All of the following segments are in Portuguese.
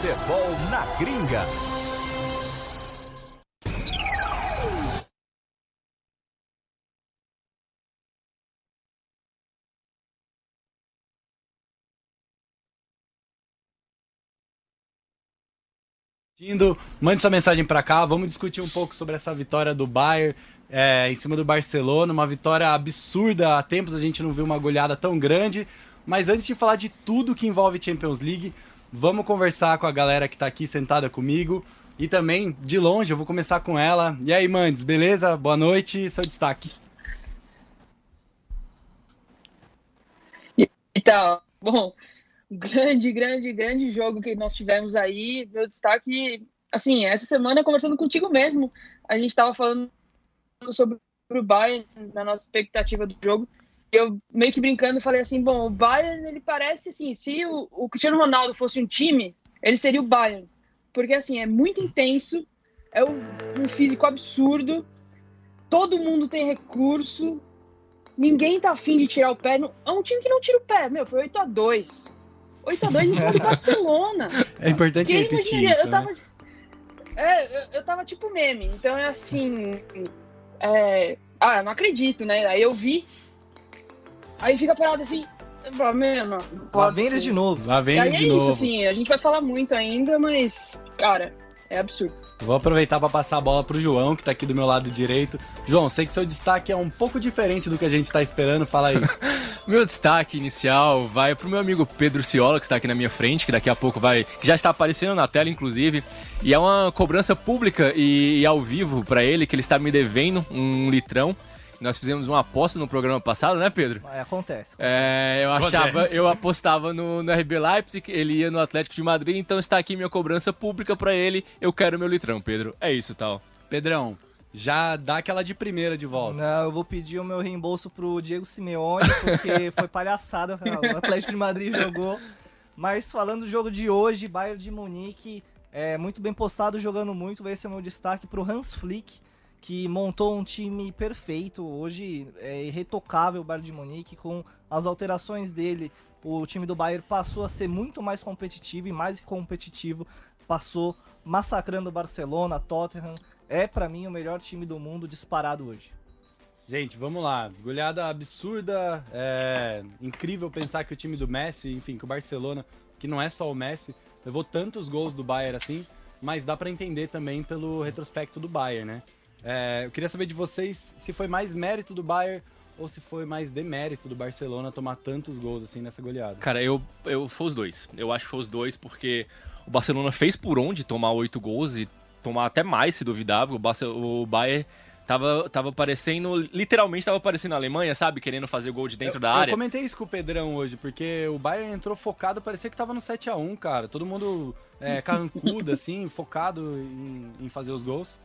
Futebol na gringa. mande sua mensagem para cá. Vamos discutir um pouco sobre essa vitória do Bayern é, em cima do Barcelona. Uma vitória absurda. Há tempos a gente não viu uma goleada tão grande. Mas antes de falar de tudo que envolve Champions League, vamos conversar com a galera que está aqui sentada comigo. E também, de longe, eu vou começar com ela. E aí, Mandes, beleza? Boa noite, seu destaque. Então, bom, grande, grande, grande jogo que nós tivemos aí. Meu destaque, assim, essa semana conversando contigo mesmo, a gente estava falando sobre o Bayern, na nossa expectativa do jogo. Eu meio que brincando falei assim, bom, o Bayern ele parece assim, se o, o Cristiano Ronaldo fosse um time, ele seria o Bayern, porque assim é muito intenso, é um, um físico absurdo, todo mundo tem recurso, ninguém tá afim de tirar o pé. É um time que não tira o pé, meu, foi 8 a 2 8 a 2 em cima do Barcelona. É importante Quem repetir isso, eu tava, né? é, eu, eu tava tipo meme, então é assim. é, ah, não acredito, né? Aí eu vi. Aí fica parado assim. não, Lá vem eles de novo. Lá vem eles é de novo. isso, assim, a gente vai falar muito ainda, mas, cara, é absurdo. Vou aproveitar para passar a bola pro João, que tá aqui do meu lado direito. João, sei que seu destaque é um pouco diferente do que a gente tá esperando. Fala aí. Meu destaque inicial vai pro meu amigo Pedro Ciola, que está aqui na minha frente, que daqui a pouco vai. que já está aparecendo na tela, inclusive. E é uma cobrança pública e, e ao vivo para ele, que ele está me devendo um litrão. Nós fizemos uma aposta no programa passado, né, Pedro? É, acontece. É, eu achava, eu apostava no, no RB Leipzig, ele ia no Atlético de Madrid, então está aqui minha cobrança pública para ele. Eu quero meu litrão, Pedro. É isso, tal. Pedrão, já dá aquela de primeira de volta. Não, eu vou pedir o meu reembolso pro Diego Simeone, porque foi palhaçada. O Atlético de Madrid jogou. Mas falando do jogo de hoje, Bayern de Munique, é muito bem postado, jogando muito. Esse é o meu destaque pro Hans Flick, que montou um time perfeito. Hoje é irretocável o Bayern de Munique, com as alterações dele. O time do Bayern passou a ser muito mais competitivo e mais competitivo passou massacrando o Barcelona, Tottenham. É para mim o melhor time do mundo disparado hoje. Gente, vamos lá. Goleada absurda. É incrível pensar que o time do Messi, enfim, que o Barcelona, que não é só o Messi, levou tantos gols do Bayern assim, mas dá para entender também pelo retrospecto do Bayern, né? É, eu queria saber de vocês se foi mais mérito do Bayern ou se foi mais demérito do Barcelona tomar tantos gols assim nessa goleada. Cara, eu, eu foi os dois. Eu acho que foi os dois porque o Barcelona fez por onde tomar oito gols e tomar até mais se duvidar. O, o Bayern Tava, tava parecendo, literalmente tava parecendo a Alemanha, sabe? Querendo fazer gol de dentro eu, da área. Eu comentei isso com o Pedrão hoje, porque o Bayern entrou focado, parecia que tava no 7 a 1 cara. Todo mundo é, carrancudo, assim, focado em, em, fazer os gols.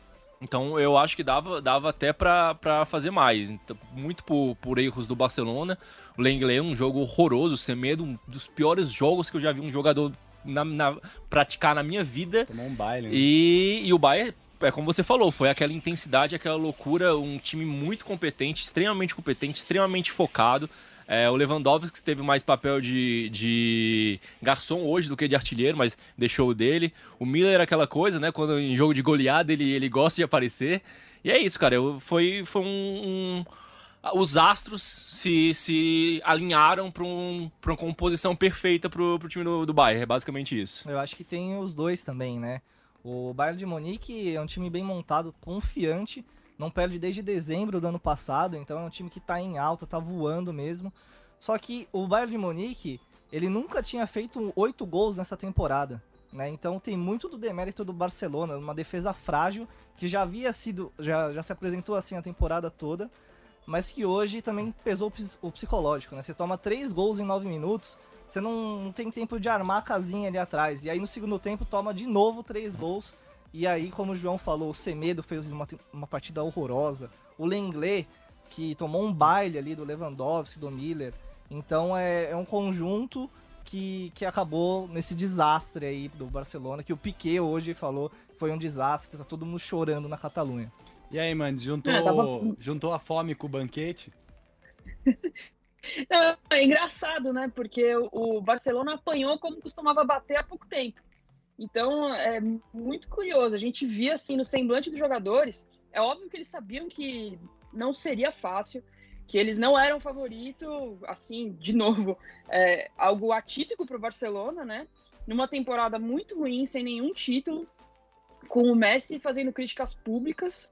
Então eu acho que dava, dava até para fazer mais. Então, muito por, por erros do Barcelona. O Lenglet, um jogo horroroso, sem medo, um dos piores jogos que eu já vi um jogador na, na, praticar na minha vida. Tomou um baile. Né? E, e o Bayern é como você falou, foi aquela intensidade, aquela loucura, um time muito competente, extremamente competente, extremamente focado. É, o Lewandowski teve mais papel de, de garçom hoje do que de artilheiro, mas deixou o dele. O Miller era aquela coisa, né? Quando em jogo de goleada ele, ele gosta de aparecer. E é isso, cara. Eu, foi, foi um, um os astros se, se alinharam para um, uma composição perfeita para o time do, do Bayern. É basicamente isso. Eu acho que tem os dois também, né? O Bayern de Munique é um time bem montado, confiante, não perde desde dezembro do ano passado, então é um time que está em alta, está voando mesmo. Só que o Bayern de Munique, ele nunca tinha feito oito gols nessa temporada. Né? Então tem muito do demérito do Barcelona, uma defesa frágil que já havia sido, já, já se apresentou assim a temporada toda, mas que hoje também pesou o psicológico. Né? Você toma três gols em nove minutos, você não, não tem tempo de armar a casinha ali atrás. E aí no segundo tempo toma de novo três gols. E aí, como o João falou, o Semedo fez uma, uma partida horrorosa. O Lenglet, que tomou um baile ali do Lewandowski, do Miller. Então é, é um conjunto que, que acabou nesse desastre aí do Barcelona, que o Piquet hoje falou foi um desastre, tá todo mundo chorando na Catalunha. E aí, mano, juntou, é, tava... juntou a fome com o banquete? é engraçado, né? Porque o Barcelona apanhou como costumava bater há pouco tempo. Então é muito curioso. A gente via assim no semblante dos jogadores. É óbvio que eles sabiam que não seria fácil, que eles não eram favorito, assim, de novo, é, algo atípico para o Barcelona, né? Numa temporada muito ruim, sem nenhum título, com o Messi fazendo críticas públicas.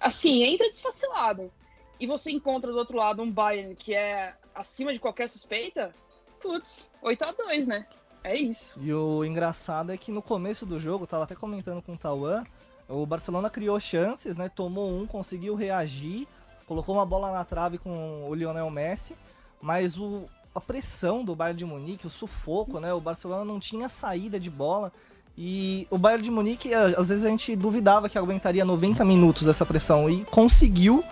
Assim, entra desfacilado e você encontra do outro lado um Bayern que é acima de qualquer suspeita, putz, 8 a 2 né? É isso. E o engraçado é que no começo do jogo, tava até comentando com o Tauan, o Barcelona criou chances, né? Tomou um, conseguiu reagir, colocou uma bola na trave com o Lionel Messi, mas o, a pressão do Bayern de Munique, o sufoco, né? O Barcelona não tinha saída de bola. E o Bayern de Munique, às vezes a gente duvidava que aguentaria 90 minutos essa pressão e conseguiu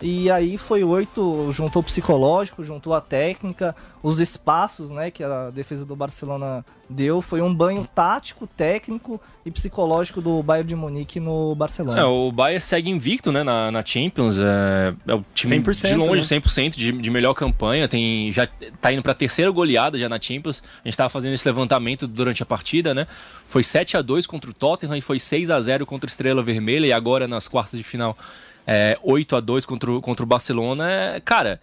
e aí foi oito, juntou o psicológico, juntou a técnica, os espaços né, que a defesa do Barcelona deu. Foi um banho tático, técnico e psicológico do Bayern de Munique no Barcelona. É, o Bayern segue invicto né, na, na Champions. É, é o time de longe, né? 100% de, de melhor campanha. Tem, já tá indo para a terceira goleada já na Champions. A gente estava fazendo esse levantamento durante a partida, né? Foi 7 a 2 contra o Tottenham e foi 6 a 0 contra o Estrela Vermelha. E agora nas quartas de final é, 8 a 2 contra o, contra o Barcelona, é, cara,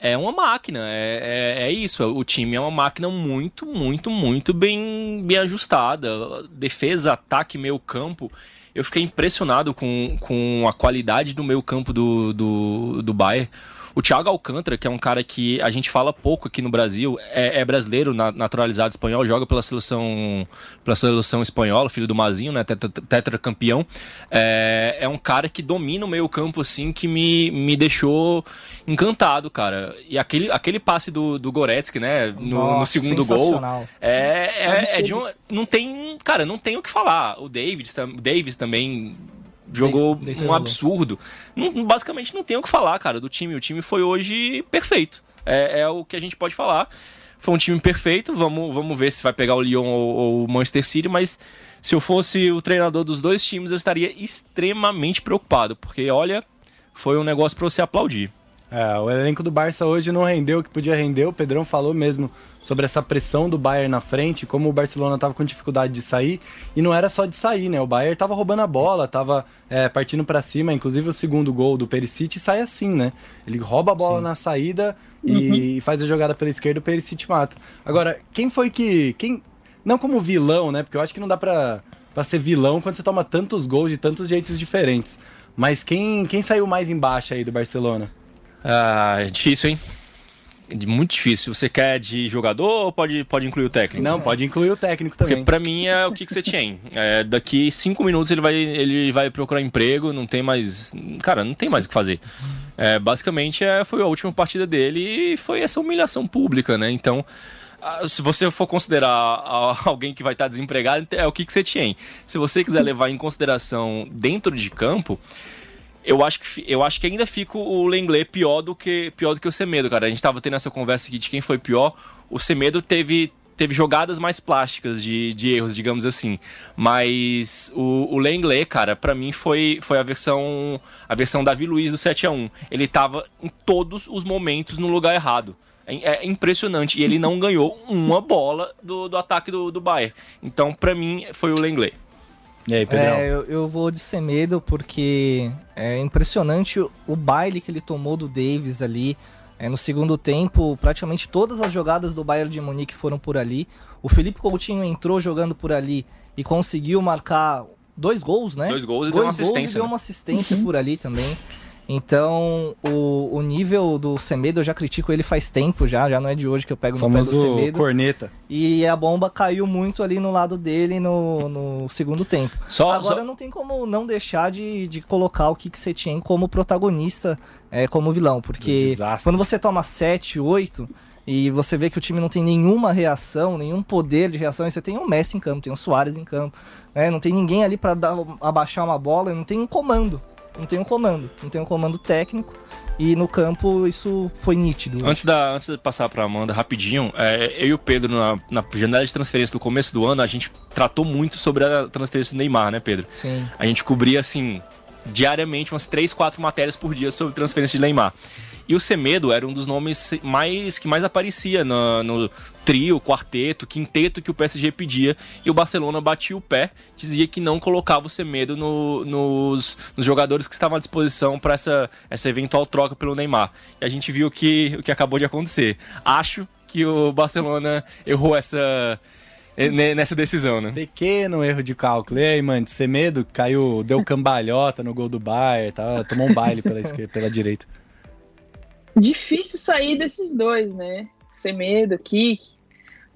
é uma máquina, é, é, é, isso. O time é uma máquina muito, muito, muito bem, bem ajustada. Defesa, ataque, meio campo. Eu fiquei impressionado com, com a qualidade do meio campo do, do, do Bayern. O Thiago Alcântara, que é um cara que a gente fala pouco aqui no Brasil, é, é brasileiro, naturalizado espanhol, joga pela seleção, pela seleção espanhola, filho do Mazinho, né, tetracampeão. É, é um cara que domina o meio campo, assim, que me, me deixou encantado, cara. E aquele, aquele passe do, do Goretzky, né, no, Nossa, no segundo gol, é, é, é, de um... Não tem, cara, não tem o que falar. O Davis, Davis também jogou um absurdo. Não, basicamente não tem o que falar, cara, do time. O time foi hoje perfeito. É, é, o que a gente pode falar. Foi um time perfeito. Vamos, vamos ver se vai pegar o Lyon ou, ou o Manchester City, mas se eu fosse o treinador dos dois times, eu estaria extremamente preocupado, porque olha, foi um negócio para você aplaudir. É, o elenco do Barça hoje não rendeu o que podia render. O Pedrão falou mesmo sobre essa pressão do Bayern na frente, como o Barcelona estava com dificuldade de sair. E não era só de sair, né? O Bayern estava roubando a bola, estava é, partindo para cima. Inclusive o segundo gol do Perisic sai assim, né? Ele rouba a bola Sim. na saída e faz a jogada pela esquerda, o Perisic mata. Agora, quem foi que... quem Não como vilão, né? Porque eu acho que não dá pra ser vilão quando você toma tantos gols de tantos jeitos diferentes. Mas quem, quem saiu mais embaixo aí do Barcelona? Ah, é difícil, hein? Muito difícil. Você quer de jogador ou pode, pode incluir o técnico? Não, pode incluir o técnico Porque também. pra mim é o que, que você tinha. É, daqui cinco minutos ele vai, ele vai procurar emprego, não tem mais. Cara, não tem mais o que fazer. É, basicamente é, foi a última partida dele e foi essa humilhação pública, né? Então, ah, se você for considerar alguém que vai estar desempregado, é o que, que você tinha. Se você quiser levar em consideração dentro de campo. Eu acho, que, eu acho que ainda fica o Lenglet pior do que pior do que o Semedo, cara. A gente tava tendo essa conversa aqui de quem foi pior. O Semedo teve, teve jogadas mais plásticas de, de erros, digamos assim. Mas o, o Lenglet, cara, pra mim foi, foi a versão a versão Davi Luiz do 7 a 1 Ele tava em todos os momentos no lugar errado. É, é impressionante. E ele não ganhou uma bola do, do ataque do, do Bayern. Então, pra mim, foi o Lenglet. E aí, Pedrão? É, eu, eu vou de Semedo porque é impressionante o, o baile que ele tomou do Davis ali. É, no segundo tempo, praticamente todas as jogadas do Bayern de Munique foram por ali. O Felipe Coutinho entrou jogando por ali e conseguiu marcar dois gols, né? Dois gols e deu uma assistência, deu né? uma assistência por ali também. Então, o, o nível do Semedo, eu já critico ele faz tempo já, já não é de hoje que eu pego no pé do famoso Semedo. corneta. E a bomba caiu muito ali no lado dele no, no segundo tempo. Só, Agora só- não tem como não deixar de, de colocar o Kik Setien como protagonista, é, como vilão, porque quando você toma 7, 8 e você vê que o time não tem nenhuma reação, nenhum poder de reação, e você tem um Messi em campo, tem um Soares em campo, né? não tem ninguém ali pra dar, abaixar uma bola, não tem um comando, não tem um comando, não tem um comando técnico, e no campo isso foi nítido. Antes, da, antes de passar pra Amanda, rapidinho, é, eu e o Pedro, na, na janela de transferência do começo do ano, a gente tratou muito sobre a transferência do Neymar, né, Pedro? Sim. A gente cobria, assim, diariamente umas 3, 4 matérias por dia sobre transferência de Neymar. E o Semedo era um dos nomes mais que mais aparecia no, no trio, quarteto, quinteto que o PSG pedia. E o Barcelona batia o pé, dizia que não colocava o Semedo no- nos, nos jogadores que estavam à disposição para essa, essa eventual troca pelo Neymar. E a gente viu que, o que acabou de acontecer. Acho que o Barcelona errou essa, ne- nessa decisão, né? Pequeno erro de cálculo. E aí, mano, de ser medo, caiu, deu cambalhota no gol do Bayern, tá? tomou um baile pela, esquerda, pela direita. Difícil sair desses dois, né? Semedo, Kik.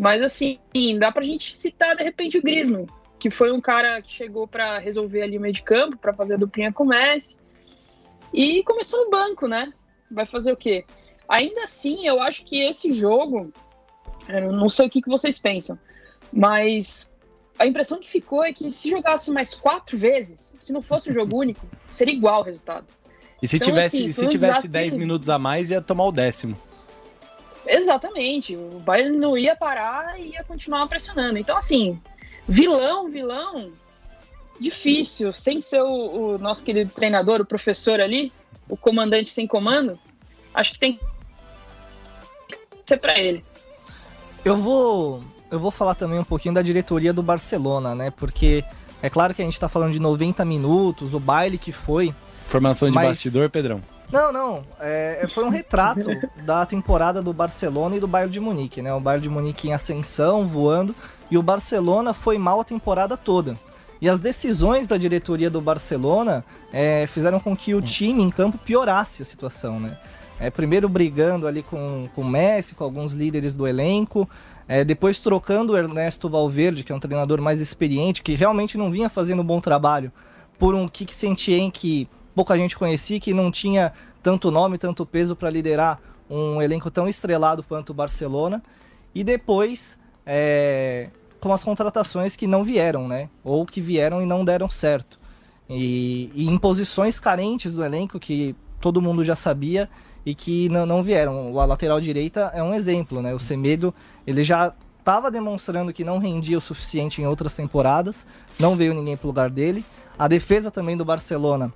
Mas assim, dá pra gente citar de repente o Griezmann, que foi um cara que chegou pra resolver ali o meio de campo, pra fazer a duplinha com o Messi. E começou no banco, né? Vai fazer o quê? Ainda assim, eu acho que esse jogo, eu não sei o que, que vocês pensam, mas a impressão que ficou é que se jogasse mais quatro vezes, se não fosse um jogo único, seria igual o resultado. E se Então, tivesse, assim, se tivesse desafio. 10 minutos a mais, ia tomar o décimo. Exatamente. O Bayern não ia parar e ia continuar pressionando. Então, assim, vilão, vilão, difícil. Sem ser o, o nosso querido treinador, o professor ali, o comandante sem comando, acho que tem que ser pra ele. Eu vou, eu vou falar também um pouquinho da diretoria do Barcelona, né? Porque é claro que a gente tá falando de 90 minutos, o baile que foi. Formação de Mas- bastidor, Pedrão. Não, não, é, foi um retrato da temporada do Barcelona e do Bayern de Munique, né? O Bayern de Munique em ascensão, voando, e o Barcelona foi mal a temporada toda. E as decisões da diretoria do Barcelona é, fizeram com que o time em campo piorasse a situação, né? É, primeiro brigando ali com, com o Messi, com alguns líderes do elenco, é, depois trocando o Ernesto Valverde, que é um treinador mais experiente, que realmente não vinha fazendo um bom trabalho, por um Kik Sentien que pouca gente conhecia, que não tinha tanto nome, tanto peso para liderar um elenco tão estrelado quanto o Barcelona. E depois, é, com as contratações que não vieram, né? Ou que vieram e não deram certo. E, e em posições carentes do elenco que todo mundo já sabia e que não, não vieram. A lateral direita é um exemplo, né? O Semedo, ele já estava demonstrando que não rendia o suficiente em outras temporadas, não veio ninguém pro lugar dele. A defesa também do Barcelona,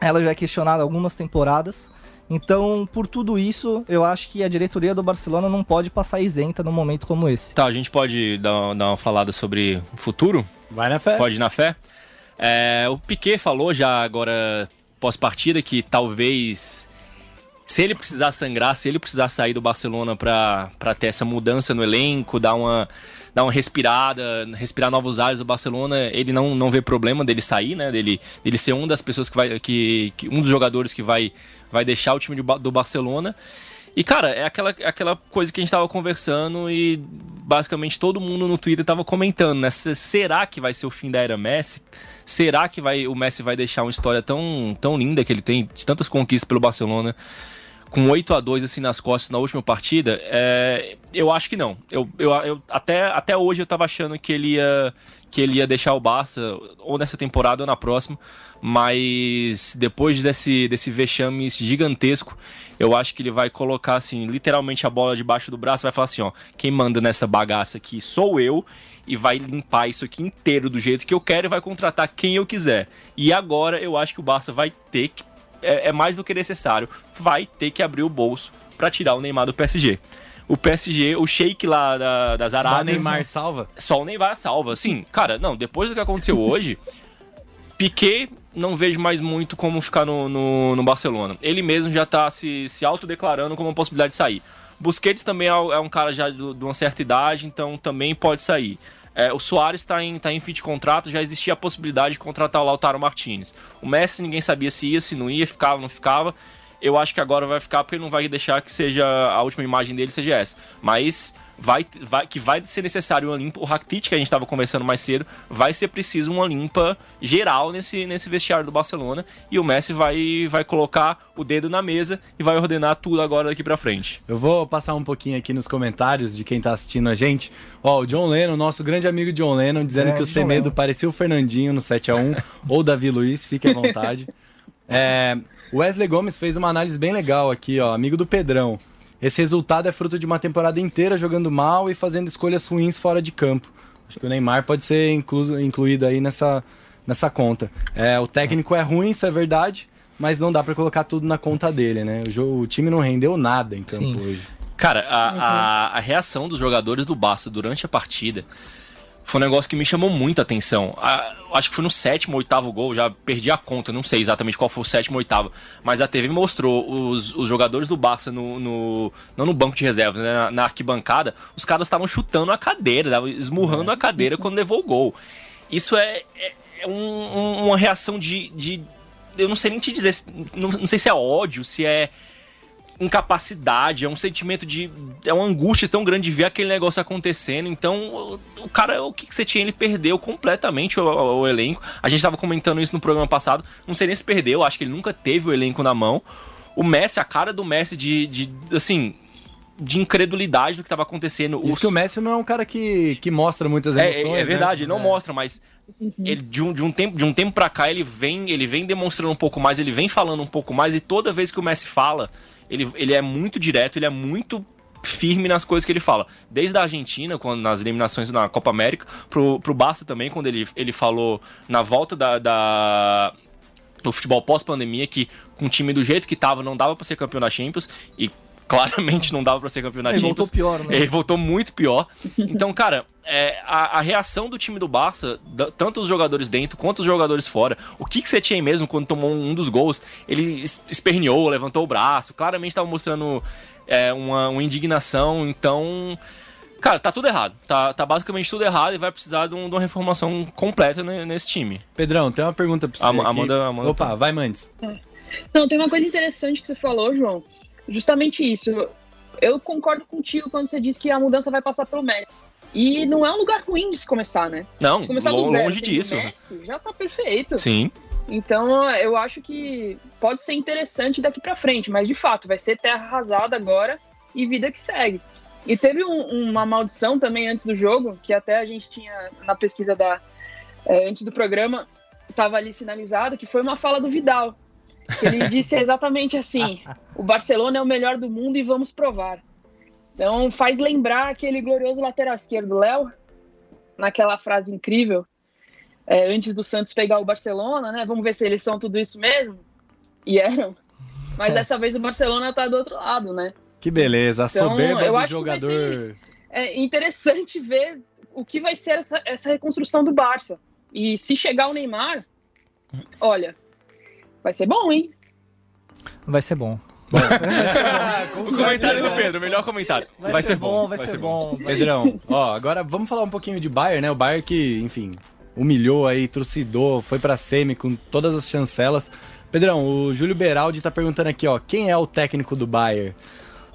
ela já é questionada algumas temporadas Então, por tudo isso, eu acho que a diretoria do Barcelona não pode passar isenta num momento como esse. Tá, a gente pode dar, dar uma falada sobre o futuro? Vai na fé. Pode ir na fé? É, o Piquet falou já agora, pós-partida, que talvez se ele precisar sangrar, se ele precisar sair do Barcelona para ter essa mudança no elenco, dar uma, dar uma respirada, respirar novos ares do Barcelona, ele não, não vê problema dele sair, né? Dele, dele ser um das pessoas que vai. Que, que um dos jogadores que vai, vai deixar o time de, do Barcelona. E, cara, é aquela, é aquela coisa que a gente tava conversando e basicamente todo mundo no Twitter tava comentando, né? Será que vai ser o fim da era Messi? Será que vai, o Messi vai deixar uma história tão, tão linda que ele tem, de tantas conquistas pelo Barcelona? Com 8 a 2 assim nas costas na última partida, é, eu acho que não. Eu, eu, eu, até, até hoje eu tava achando que ele ia que ele ia deixar o Barça ou nessa temporada ou na próxima, mas depois desse desse vexame gigantesco, eu acho que ele vai colocar assim, literalmente a bola debaixo do braço, vai falar assim, ó, quem manda nessa bagaça aqui sou eu e vai limpar isso aqui inteiro do jeito que eu quero e vai contratar quem eu quiser. E agora eu acho que o Barça vai ter que é, é mais do que necessário. Vai ter que abrir o bolso para tirar o Neymar do PSG. O PSG, o Sheik lá da, das Arábias. Só o Neymar salva? Só o Neymar salva. Sim, cara, não, depois do que aconteceu hoje, Piquet não vejo mais muito como ficar no, no, no, Barcelona. Ele mesmo já tá se, se autodeclarando como uma possibilidade de sair. Busquets também é, é um cara já de uma certa idade, então também pode sair. É, o Soares está em, tá em fim de contrato, já existia a possibilidade de contratar o Lautaro Martinez. O Messi ninguém sabia se ia, se não ia, ficava, não ficava. Eu acho que agora vai ficar porque não vai deixar que seja a última imagem dele seja essa. Mas vai, vai, que vai ser necessário uma limpa. O Rakitic, que a gente estava conversando mais cedo, vai ser preciso uma limpa geral nesse, nesse vestiário do Barcelona. E o Messi vai, vai colocar o dedo na mesa e vai ordenar tudo agora daqui para frente. Eu vou passar um pouquinho aqui nos comentários de quem tá assistindo a gente. Ó, o John Lennon, nosso grande amigo John Lennon, dizendo é, que o Semedo parecia o Fernandinho no 7x1 ou Davi Luiz, fique à vontade. é, Wesley Gomes fez uma análise bem legal aqui, ó, amigo do Pedrão. Esse resultado é fruto de uma temporada inteira jogando mal e fazendo escolhas ruins fora de campo. Acho que o Neymar pode ser inclu incluído aí nessa, nessa conta. É, o técnico é ruim, isso é verdade, mas não dá para colocar tudo na conta dele, né? O, jogo, o time não rendeu nada em campo Sim. hoje. Cara, a, a, a reação dos jogadores do Barça durante a partida foi um negócio que me chamou muito a atenção. A, acho que foi no sétimo ou oitavo gol, já perdi a conta, não sei exatamente qual foi o sétimo ou oitavo, mas a TV mostrou os, os jogadores do Barça no, no, não no banco de reservas, né, na, na arquibancada, os caras estavam chutando a cadeira, esmurrando a cadeira quando levou o gol. Isso é, é, é um, uma reação de, de, eu não sei nem te dizer, não, não sei se é ódio, se é incapacidade, é um sentimento de. É uma angústia tão grande de ver aquele negócio acontecendo. Então, o, cara, o que, que você tinha, ele perdeu completamente o, o, o, elenco. A gente tava comentando isso no programa passado. Não sei nem se perdeu, acho que ele nunca teve o elenco na mão. O Messi, a cara do Messi de. de assim. De incredulidade do que estava acontecendo. Isso Os... que o Messi não é um cara que, que mostra muitas emoções. É, é, é verdade, né? ele não é. mostra, mas Uhum. Ele, de, um, de, um tempo, de um tempo pra cá, ele vem, ele vem demonstrando um pouco mais, ele vem falando um pouco mais, e toda vez que o Messi fala, ele, ele é muito direto, ele é muito firme nas coisas que ele fala. Desde a Argentina, quando nas eliminações na Copa América, pro, pro Barça também, quando ele, ele falou na volta da, da do futebol pós-pandemia, que com o time do jeito que tava, não dava para ser campeão da Champions, e claramente não dava para ser campeão da ele Champions. Ele voltou pior, né? Ele voltou muito pior. Então, cara, é, a, a, reação do time do Barça, da, tanto os jogadores dentro quanto os jogadores fora, o que, que você tinha aí mesmo quando tomou um, dos gols? Ele esperneou, levantou o braço, claramente estava mostrando é, uma, uma indignação. Então, Cara, tá tudo errado. Tá, tá basicamente tudo errado e vai precisar de, um, de uma reformação completa nesse time. Pedrão, tem uma pergunta pra você. Am Amanda, Amanda, Opa, tá. vai, Mandes. Não, tem uma coisa interessante que você falou, João justamente isso. Eu concordo contigo quando você diz que a mudança vai passar pelo Messi. E não é um lugar ruim de se começar, né? Não, começar longe zero, disso. Messi, já tá perfeito. Sim. Então, eu acho que pode ser interessante daqui para frente, mas de fato, vai ser terra arrasada agora e vida que segue. E teve um, uma maldição também antes do jogo, que até a gente tinha na pesquisa da é, antes do programa, estava ali sinalizado, que foi uma fala do Vidal, ele disse exatamente assim: o Barcelona é o melhor do mundo e vamos provar. Então faz lembrar aquele glorioso lateral esquerdo, Léo, naquela frase incrível, é, antes do Santos pegar o Barcelona, né? Vamos ver se eles são tudo isso mesmo. E eram. Mas dessa vez o Barcelona tá do outro lado, né? Que beleza, a Então, soberba eu do jogador. É interessante ver o que vai ser essa, essa reconstrução do Barça. E se chegar o Neymar, olha, vai ser bom, hein? Vai ser bom. Com O comentário do Pedro, melhor comentário. Vai, ser, bom, vai, ser bom. vai- Pedrão, ó, agora vamos falar um pouquinho de Bayern, né? O Bayern que, enfim, humilhou aí, trucidou, foi pra semi com todas as chancelas. Pedrão, o Júlio Beraldi tá perguntando aqui, ó, quem é o técnico do Bayern?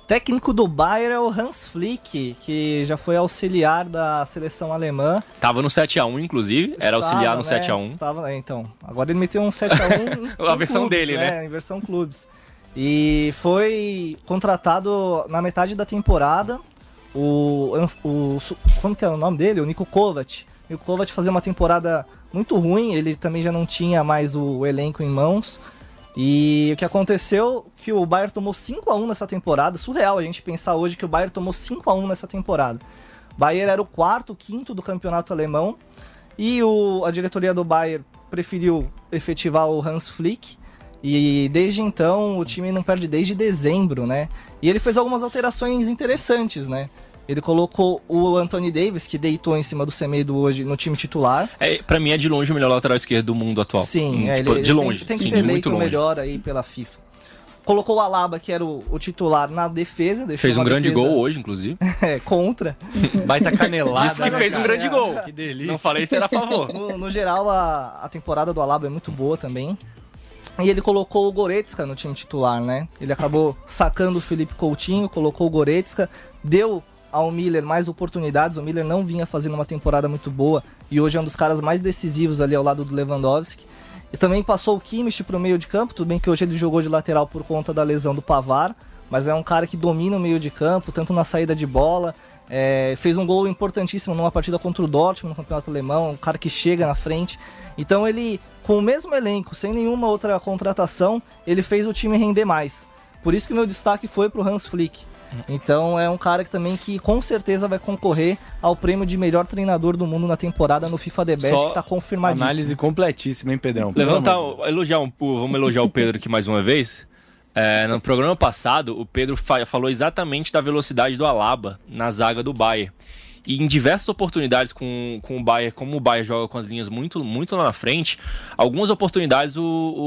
Técnico do Bayern é o Hans Flick, que já foi auxiliar da seleção alemã. Tava no 7x1, inclusive. Era auxiliar no Estava, né? 7x1. Estava, é, então. Agora ele meteu um 7x1 A versão dele, né? Em versão clubes. E foi contratado na metade da temporada o, o como que é o nome dele? O Nico Kovac. O Nico Kovac fazia uma temporada muito ruim, ele também já não tinha mais o elenco em mãos. E o que aconteceu que o Bayern tomou 5 a 1 nessa temporada, surreal a gente pensar hoje que o Bayern tomou 5 a 1 nessa temporada. O Bayern era o quarto, quinto do campeonato alemão e o, a diretoria do Bayern preferiu efetivar o Hans Flick. E desde então o time não perde desde dezembro, né? E ele fez algumas alterações interessantes, né? Ele colocou o Anthony Davis, que deitou em cima do Semedo hoje no time titular. É, pra mim é de longe o melhor lateral esquerdo do mundo atual. Sim, Hum, é, tipo, ele, de ele longe. Tem, tem que sim, ser eleito o melhor aí pela FIFA. Colocou o Alaba, que era o, o titular na defesa. deixou Fez um grande defesa, gol hoje, inclusive. É, contra. Baita canelada. Disse que né, fez um grande gol. Que delícia. Não falei se era a favor. No, no geral, a, a temporada do Alaba é muito boa também. E ele colocou o Goretzka no time titular, né? Ele acabou sacando o Felipe Coutinho, colocou o Goretzka, deu ao Miller mais oportunidades. O Miller não vinha fazendo uma temporada muito boa e hoje é um dos caras mais decisivos ali ao lado do Lewandowski. E também passou o Kimmich pro meio de campo, tudo bem que hoje ele jogou de lateral por conta da lesão do Pavar, mas é um cara que domina o meio de campo, tanto na saída de bola, é, fez um gol importantíssimo numa partida contra o Dortmund no Campeonato Alemão, um cara que chega na frente. Então ele, com o mesmo elenco, sem nenhuma outra contratação, ele fez o time render mais. Por isso que o meu destaque foi pro Hans Flick. Então é um cara que também que com certeza vai concorrer ao prêmio de melhor treinador do mundo na temporada no FIFA The Best, Só que tá confirmadíssimo. Análise completíssima, hein, Pedrão? Levantar, elogiar um, o- vamos elogiar o Pedro aqui mais uma vez. É, no programa passado, o Pedro fa- falou exatamente da velocidade do Alaba na zaga do Bayern. E em diversas oportunidades com, com o Bayern, como o Bayern joga com as linhas muito, muito lá na frente, algumas oportunidades o,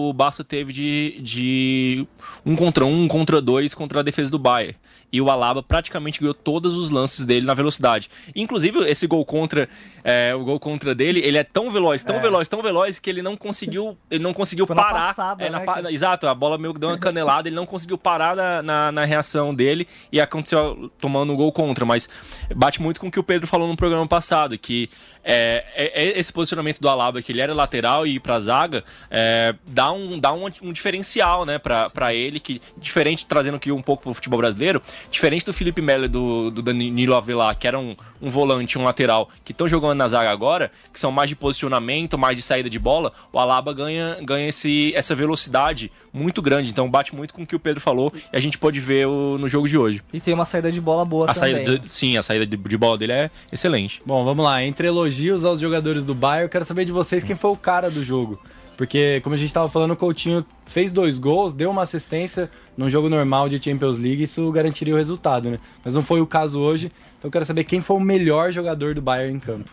o Barça teve de, de um contra um, um contra dois contra a defesa do Bayern. E o Alaba praticamente ganhou todos os lances dele na velocidade. Inclusive, esse gol contra, é, o gol contra dele, ele é tão veloz, tão É. veloz, tão veloz que ele não conseguiu, ele não conseguiu Foi parar. passada, É, né, pa- que- Exato, a bola meio que deu uma canelada, ele não conseguiu parar na, na, na reação dele e aconteceu tomando um gol contra. Mas bate muito com o que o Pedro falou no programa passado, que é, é- é esse posicionamento do Alaba, que ele era lateral e ir pra zaga, é, dá, um, dá um, um diferencial, né, pra, pra ele, que diferente, trazendo aqui um pouco pro futebol brasileiro, diferente do Felipe Melo e do, do Danilo Avelar, que era um, um volante, um lateral, que estão jogando na zaga agora, que são mais de posicionamento, mais de saída de bola, o Alaba ganha, ganha esse, essa velocidade muito grande. Então bate muito com o que o Pedro falou e a gente pode ver o- no jogo de hoje. E tem uma saída de bola boa A também. saída, de- sim, a saída de, de bola dele é excelente. Bom, vamos lá. Entre elogios aos jogadores do Bayern, eu quero saber de vocês quem foi o cara do jogo. Porque, como a gente estava falando, o Coutinho fez dois gols, deu uma assistência num jogo normal de Champions League, isso garantiria o resultado, né? Mas não foi o caso hoje. Então eu quero saber quem foi o melhor jogador do Bayern em campo.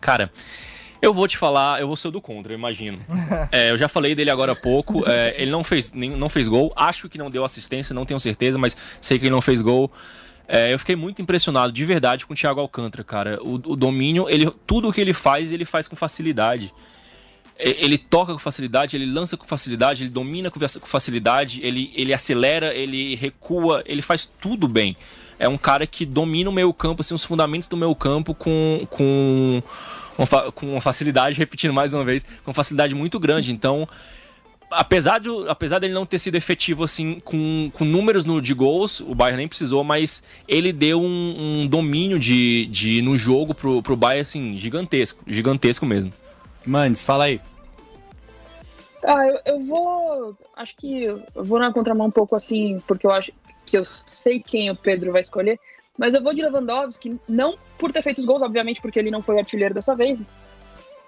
Cara, eu vou te falar, eu vou ser o do contra, eu imagino. É, eu já falei dele agora há pouco. é, ele não fez, nem, não fez gol. Acho que não deu assistência, não tenho certeza, mas sei que ele não fez gol. É, eu fiquei muito impressionado, de verdade, com o Thiago Alcântara, cara. O, o domínio, ele, tudo o que ele faz, ele faz com facilidade. Ele toca com facilidade, ele lança com facilidade, ele domina com fac- com facilidade, ele, ele acelera, ele recua, ele faz tudo bem. É um cara que domina o meio campo, assim, os fundamentos do meio campo com, com, uma com uma facilidade, repetindo mais uma vez, com facilidade muito grande. Então, apesar, de, apesar dele não ter sido efetivo assim com, com números no, de gols, o Bayern nem precisou, mas ele deu um, um domínio de, de no jogo pro, pro Bayern assim, gigantesco, gigantesco mesmo. Manes, fala aí. Ah, eu, eu vou. Acho que eu vou na contramão um pouco assim, porque eu acho que eu sei quem o Pedro vai escolher. Mas eu vou de Lewandowski, não por ter feito os gols, obviamente, porque ele não foi artilheiro dessa vez,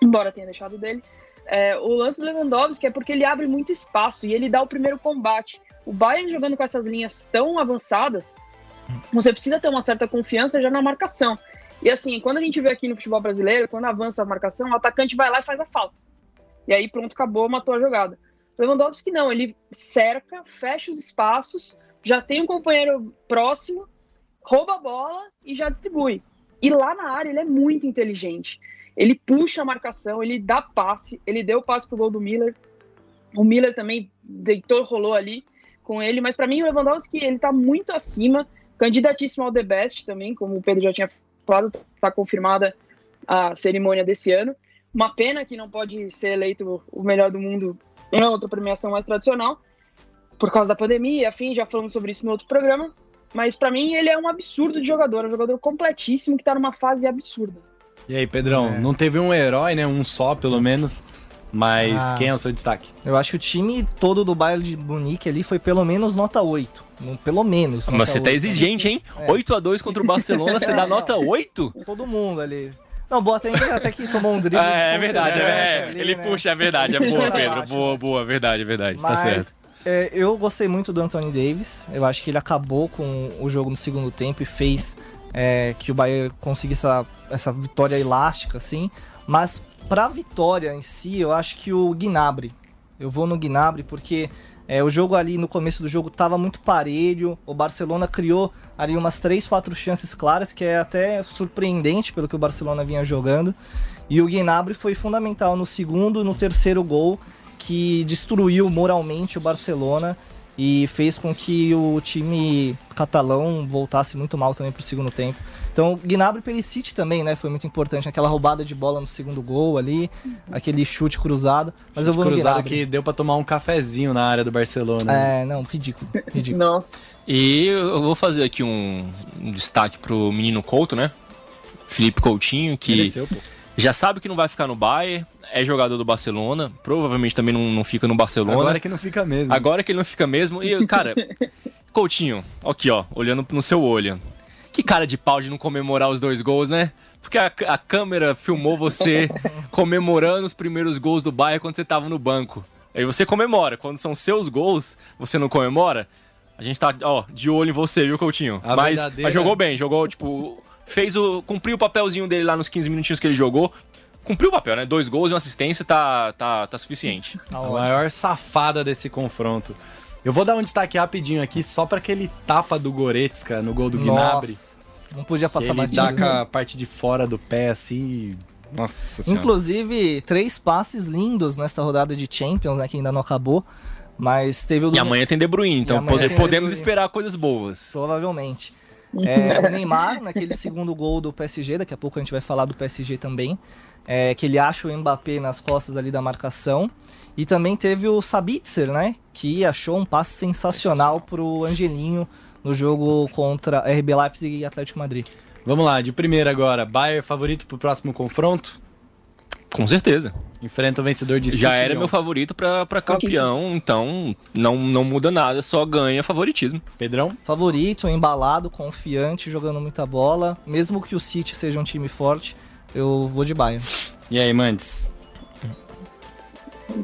embora tenha deixado dele. É, o lance do Lewandowski é porque ele abre muito espaço e ele dá o primeiro combate. O Bayern jogando com essas linhas tão avançadas, você precisa ter uma certa confiança já na marcação. E assim, quando a gente vê aqui no futebol brasileiro, quando avança a marcação, o atacante vai lá e faz a falta. E aí pronto, acabou, matou a jogada. O Lewandowski não, ele cerca, fecha os espaços, já tem um companheiro próximo, rouba a bola e já distribui. E lá na área ele é muito inteligente. Ele puxa a marcação, ele dá passe, ele deu passe pro gol do Miller. O Miller também deitou, rolou ali com ele, mas para mim o Lewandowski ele tá muito acima, candidatíssimo ao The Best também, como o Pedro já tinha falado, tá confirmada a cerimônia desse ano. Uma pena que não pode ser eleito o melhor do mundo em outra premiação mais tradicional, por causa da pandemia, afim, já falamos sobre isso no outro programa. Mas para mim ele é um absurdo de jogador, um jogador completíssimo que tá numa fase absurda. E aí, Pedrão, É. não teve um herói, né? Um só, pelo menos. Mas Ah. quem é o seu destaque? Eu acho que o time todo do Bayern de Munique ali foi pelo menos nota 8. Não- Pelo menos. nota Mas você tá 8. exigente, hein? É. 8x2 contra o Barcelona, você dá Não, nota 8? Todo mundo ali. Não, Boateng até que tomou um drible. É, é verdade, é, é, ali, ele né? puxa, é verdade, é boa, Pedro, boa, né? boa, verdade, é verdade, tá Mas certo. é, eu gostei muito do Anthony Davis. Eu acho que ele acabou com o jogo no segundo tempo e fez é, que o Bayern conseguisse essa, essa vitória elástica, assim. Mas pra vitória em si, eu acho que o Gnabry. Eu vou no Gnabry porque é, o jogo ali no começo do jogo tava muito parelho. O Barcelona criou ali umas 3, 4 chances claras, que é até surpreendente pelo que o Barcelona vinha jogando. E o Gnabry foi fundamental no segundo e no terceiro gol, que destruiu moralmente o Barcelona e fez com que o time catalão voltasse muito mal também pro segundo tempo. Então, Gnabry e Perisic também, né, foi muito importante, aquela roubada de bola no segundo gol ali, aquele chute cruzado, mas eu vou no Cruzado Gnabry. que deu pra tomar um cafezinho na área do Barcelona. né? É, não, ridículo, ridículo. Nossa. E eu vou fazer aqui um, um destaque pro menino Couto, né? Felipe Coutinho, que Mereceu, pô. Já sabe que não vai ficar no Bayern, é jogador do Barcelona, provavelmente também não, não fica no Barcelona. Agora que não fica mesmo. Agora que ele não fica mesmo. E, cara, Coutinho, aqui, ó, olhando no seu olho. Que cara de pau de não comemorar os dois gols, né? Porque a, a câmera filmou você comemorando os primeiros gols do Bayern quando você tava no banco. Aí você comemora. Quando são seus gols, você não comemora. A gente tá, ó, de olho em você, viu, Coutinho? A mas, verdadeira- mas jogou bem, jogou, tipo, fez o. cumpriu o papelzinho dele lá nos 15 minutinhos que ele jogou. Cumpriu o papel, né? Dois gols e uma assistência tá, tá, tá suficiente. A maior safada desse confronto. Eu vou dar um destaque rapidinho aqui, só pra aquele tapa do Goretzka no gol do Gnabry. Nossa, não podia passar ele batido. dá com a parte de fora do pé, assim... Nossa senhora. Inclusive, três passes lindos nesta rodada de Champions, né, que ainda não acabou, mas teve o E amanhã tem De Bruyne, então pode- De podemos Bruyne. esperar coisas boas. Provavelmente. É, o Neymar, naquele segundo gol do PSG, daqui a pouco a gente vai falar do PSG também, é, que ele acha o Mbappé nas costas ali da marcação. E também teve o Sabitzer, né? Que achou um passe sensacional pro Angelinho no jogo contra RB Leipzig e Atlético Madrid. Vamos lá, de primeira agora. Bayern favorito pro próximo confronto? Com certeza. Enfrenta o vencedor de Já City, era Lyon. meu favorito pra, pra campeão, então não, não muda nada, só ganha favoritismo. Pedrão? Favorito, embalado, confiante, jogando muita bola. Mesmo que o City seja um time forte, eu vou de Bayern. E aí, Mandes?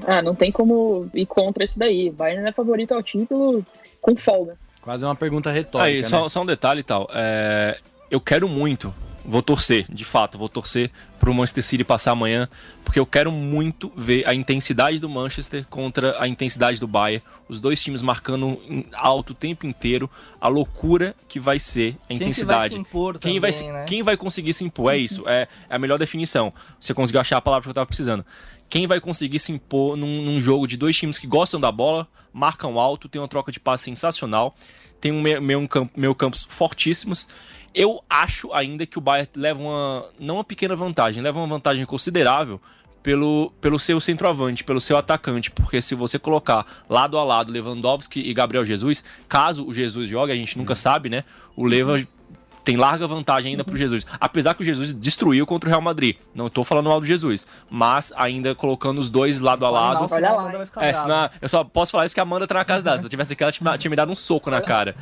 Ah, não tem como ir contra isso daí. Bayern é favorito ao título com folga. Quase uma pergunta retórica, Aí, né? só, só um detalhe e tal. é, eu quero muito, vou torcer, de fato, vou torcer pro Manchester City passar amanhã, porque eu quero muito ver a intensidade do Manchester contra a intensidade do Bayern. Os dois times marcando alto o tempo inteiro, a loucura que vai ser a Quem que vai intensidade. se impor Quem, também, vai, né? Quem vai conseguir se impor? É isso, é, é a melhor definição. Você conseguiu achar a palavra que eu tava precisando. Quem vai conseguir se impor num, num jogo de dois times que gostam da bola, marcam alto, tem uma troca de passe sensacional, tem um meio, meio, campo, meio campos fortíssimos. Eu acho ainda que o Bayern leva uma, não uma pequena vantagem, leva uma vantagem considerável pelo, pelo seu centroavante, pelo seu atacante, porque se você colocar lado a lado Lewandowski e Gabriel Jesus, caso o Jesus jogue, a gente nunca sabe, né? O Leva tem larga vantagem ainda pro Jesus. Apesar que o Jesus destruiu contra o Real Madrid. Não tô falando mal do Jesus, mas ainda colocando os dois lado a lado. Não, Olha lá, vai ficar É, senão eu só posso falar isso que a Amanda tá na casa dela. Se eu tivesse aqui, ela tinha tinha me dado um soco na cara.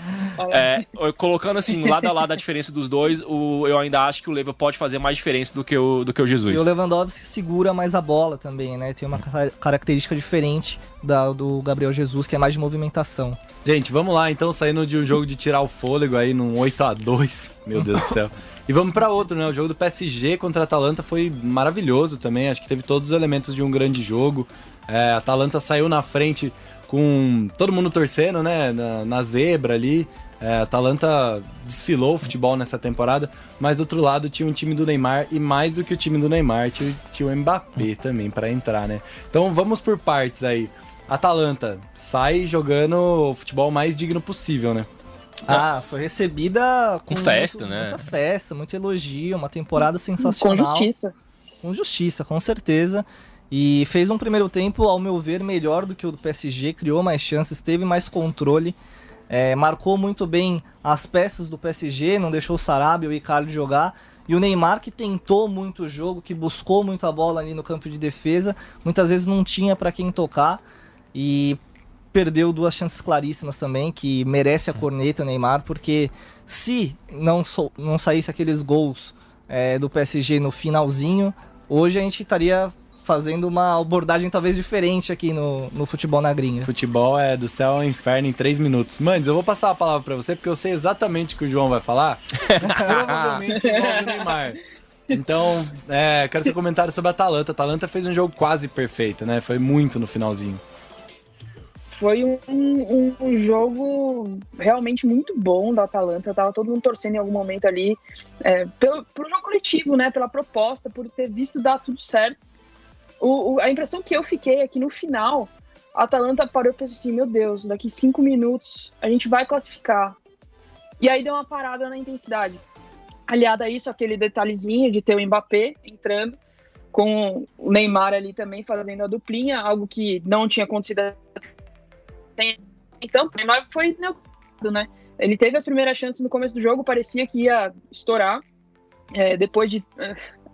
É, colocando assim, lado a lado a diferença dos dois, o, eu ainda acho que o Leva pode fazer mais diferença do que o, do que o Jesus. E o Lewandowski segura mais a bola também, né? Tem uma característica diferente da, do Gabriel Jesus, que é mais de movimentação. Gente, vamos lá então, saindo de um jogo de tirar o fôlego aí num 8 a 2 meu Deus do céu. E vamos para outro, né? O jogo do PSG contra a Atalanta foi maravilhoso também. Acho que teve todos os elementos de um grande jogo. É, a Atalanta saiu na frente com todo mundo torcendo, né? Na, na zebra ali. É, a Atalanta desfilou o futebol nessa temporada, mas do outro lado tinha um time do Neymar e mais do que o time do Neymar, tinha, tinha o Mbappé também para entrar, né? Então vamos por partes aí. Atalanta sai jogando o futebol mais digno possível, né? Ah, foi recebida com, com festa, muito, né? Muita festa, muito elogio, uma temporada sensacional. Com justiça. Com justiça, com certeza. E fez um primeiro tempo, ao meu ver, melhor do que o do PSG, criou mais chances, teve mais controle, é, marcou muito bem as peças do PSG, não deixou o Sarabia e o Icardi jogar. E o Neymar, que tentou muito o jogo, que buscou muito a bola ali no campo de defesa, muitas vezes não tinha para quem tocar. E perdeu duas chances claríssimas também, que merece a corneta o Neymar, porque se não, so, não saísse aqueles gols é, do PSG no finalzinho, hoje a gente estaria fazendo uma abordagem talvez diferente aqui no, no futebol na gringa. Futebol é do céu ao inferno em três minutos. Manes, eu vou passar a palavra para você porque eu sei exatamente o que o João vai falar. Provavelmente igual o Neymar. Então, é, quero seu comentário sobre a Atalanta. A Atalanta fez um jogo quase perfeito, né? Foi muito no finalzinho foi um, um, um, jogo realmente muito bom da Atalanta. Tava todo mundo torcendo em algum momento ali é, pelo, pelo jogo coletivo, né? Pela proposta, por ter visto dar tudo certo. O, o, a impressão que eu fiquei é que no final a Atalanta parou e pensou assim: meu Deus, daqui cinco minutos a gente vai classificar. E aí deu uma parada na intensidade. Aliado a isso, aquele detalhezinho de ter o Mbappé entrando, com o Neymar ali também fazendo a duplinha, algo que não tinha acontecido então, o Neymar foi neutro, né? Ele teve as primeiras chances no começo do jogo, parecia que ia estourar. É, depois de.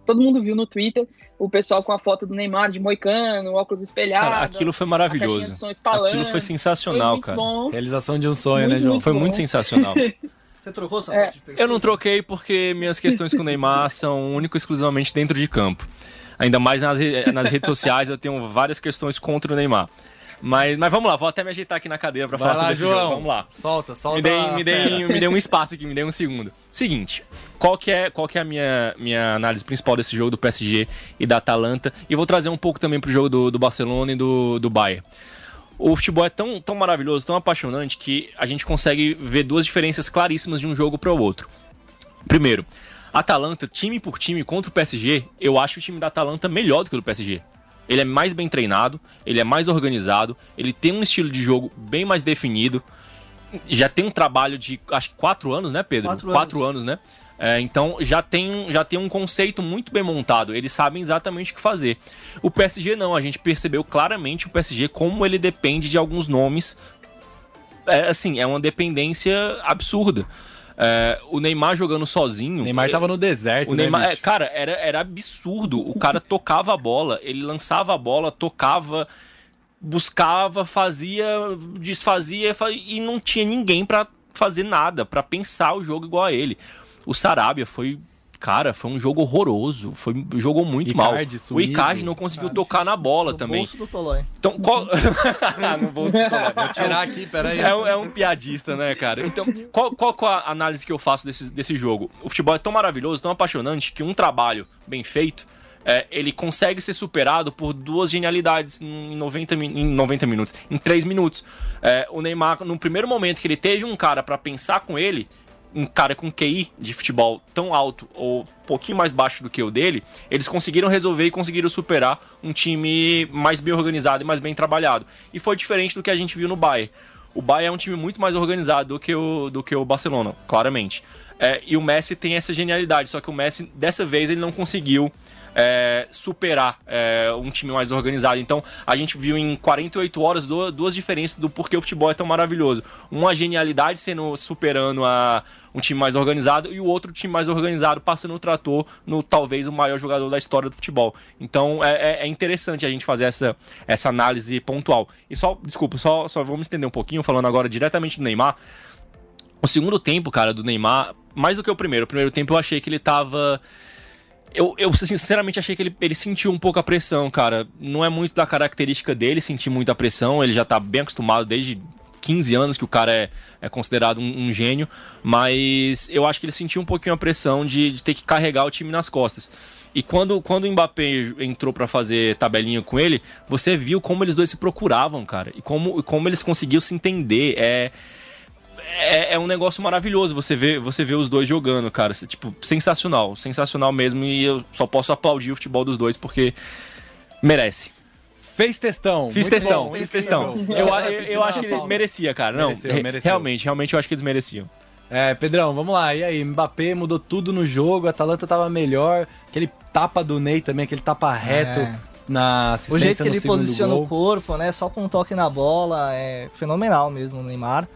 Todo mundo viu no Twitter o pessoal com a foto do Neymar de moicano, óculos espelhados. Cara, aquilo foi maravilhoso. Aquilo foi sensacional, foi cara. Bom. Realização de um sonho, né, muito, né, João? Muito foi bom. muito sensacional. Você trocou sua é. foto de perfil? Eu não troquei porque minhas questões com o Neymar são único e exclusivamente dentro de campo. Ainda mais nas, nas redes sociais eu tenho várias questões contra o Neymar. Mas, mas vamos lá, vou até me ajeitar aqui na cadeira pra Vai falar lá, sobre João. esse jogo. Vamos lá. Solta, solta. Me dei, me, dei, me dei um espaço aqui, me dei um segundo. Seguinte, qual que é, qual que é a minha, minha análise principal desse jogo do PSG e da Atalanta? E vou trazer um pouco também pro jogo do, do Barcelona e do, do Bayern. O futebol é tão, tão maravilhoso, tão apaixonante, que a gente consegue ver duas diferenças claríssimas de um jogo para o outro. Primeiro, Atalanta, time por time contra o PSG, eu acho o time da Atalanta melhor do que o do PSG. Ele é mais bem treinado, ele é mais organizado, ele tem um estilo de jogo bem mais definido. Já tem um trabalho de acho que quatro anos, né, Pedro? Quatro, quatro anos, anos né? É, então já tem, já tem um conceito muito bem montado. Eles sabem exatamente o que fazer. O PSG não, a gente percebeu claramente o PSG como ele depende de alguns nomes. É, assim, é uma dependência absurda. É, o Neymar jogando sozinho. O Neymar tava no deserto, o né, Neymar, é, cara, era, era absurdo. O cara tocava a bola, ele lançava a bola, tocava, buscava, fazia, desfazia e não tinha ninguém para fazer nada, para pensar o jogo igual a ele. O Sarabia foi Cara, foi um jogo horroroso. Foi, jogou muito Icardi, mal. Sumido. O Icardi não conseguiu Icardi. tocar na bola no também. Bolso do Tolói. Então, qual... no bolso do Tolói. Vou tirar aqui, peraí. É, um, é um piadista, né, cara? Então, qual, qual, qual a análise que eu faço desse, desse jogo? O futebol é tão maravilhoso, tão apaixonante, que um trabalho bem feito é, ele consegue ser superado por duas genialidades em 90, em 90 minutos, em 3 minutos. É, o Neymar, no primeiro momento que ele teve um cara para pensar com ele, um cara com QI de futebol tão alto ou um pouquinho mais baixo do que o dele, eles conseguiram resolver e conseguiram superar um time mais bem organizado e mais bem trabalhado. E foi diferente do que a gente viu no Bayern. O Bayern é um time muito mais organizado do que o, do que o Barcelona, claramente. É, e o Messi tem essa genialidade, só que o Messi, dessa vez, ele não conseguiu é, superar é, um time mais organizado. Então, a gente viu em 48 horas duas, duas diferenças do porquê o futebol é tão maravilhoso. Uma genialidade sendo superando a um time mais organizado e o outro time mais organizado passando o trator no talvez o maior jogador da história do futebol. Então é, é, é interessante a gente fazer essa, essa análise pontual. E só, desculpa, só, só vamos estender um pouquinho, falando agora diretamente do Neymar. O segundo tempo, cara, do Neymar, mais do que o primeiro. O primeiro tempo eu achei que ele tava. Eu, eu sinceramente achei que ele, ele sentiu um pouco a pressão, cara. Não é muito da característica dele sentir muita pressão, ele já tá bem acostumado desde 15 anos que o cara é, é considerado um, um, gênio, mas eu acho que ele sentiu um pouquinho a pressão de, de ter que carregar o time nas costas. E quando, quando o Mbappé entrou para fazer tabelinha com ele, você viu como eles dois se procuravam, cara, e como, como eles conseguiam se entender. É, é, é, um negócio maravilhoso você ver, você ver os dois jogando, cara. Tipo, sensacional, sensacional mesmo. E eu só posso aplaudir o futebol dos dois porque merece. Fez testão. Fiz testão, fiz testão. Eu, eu, eu acho que ele merecia, cara. Não, mereceu, mereceu. realmente, realmente eu acho que eles mereciam. É, Pedrão, vamos lá. E aí, Mbappé mudou tudo no jogo, a Atalanta tava melhor. Aquele tapa do Ney também, aquele tapa reto é. na assistência O jeito que ele posiciona gol. o corpo, né, só com um toque na bola, é fenomenal mesmo o Neymar.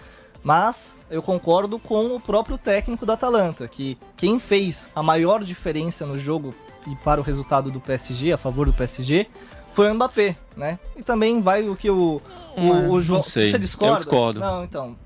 Mas eu concordo com o próprio técnico da Atalanta, que quem fez a maior diferença no jogo e para o resultado do PSG, a favor do PSG, foi o Mbappé, né? E também vai o que o, o, o João. Não sei. Você discorda? Eu discordo. Não, então.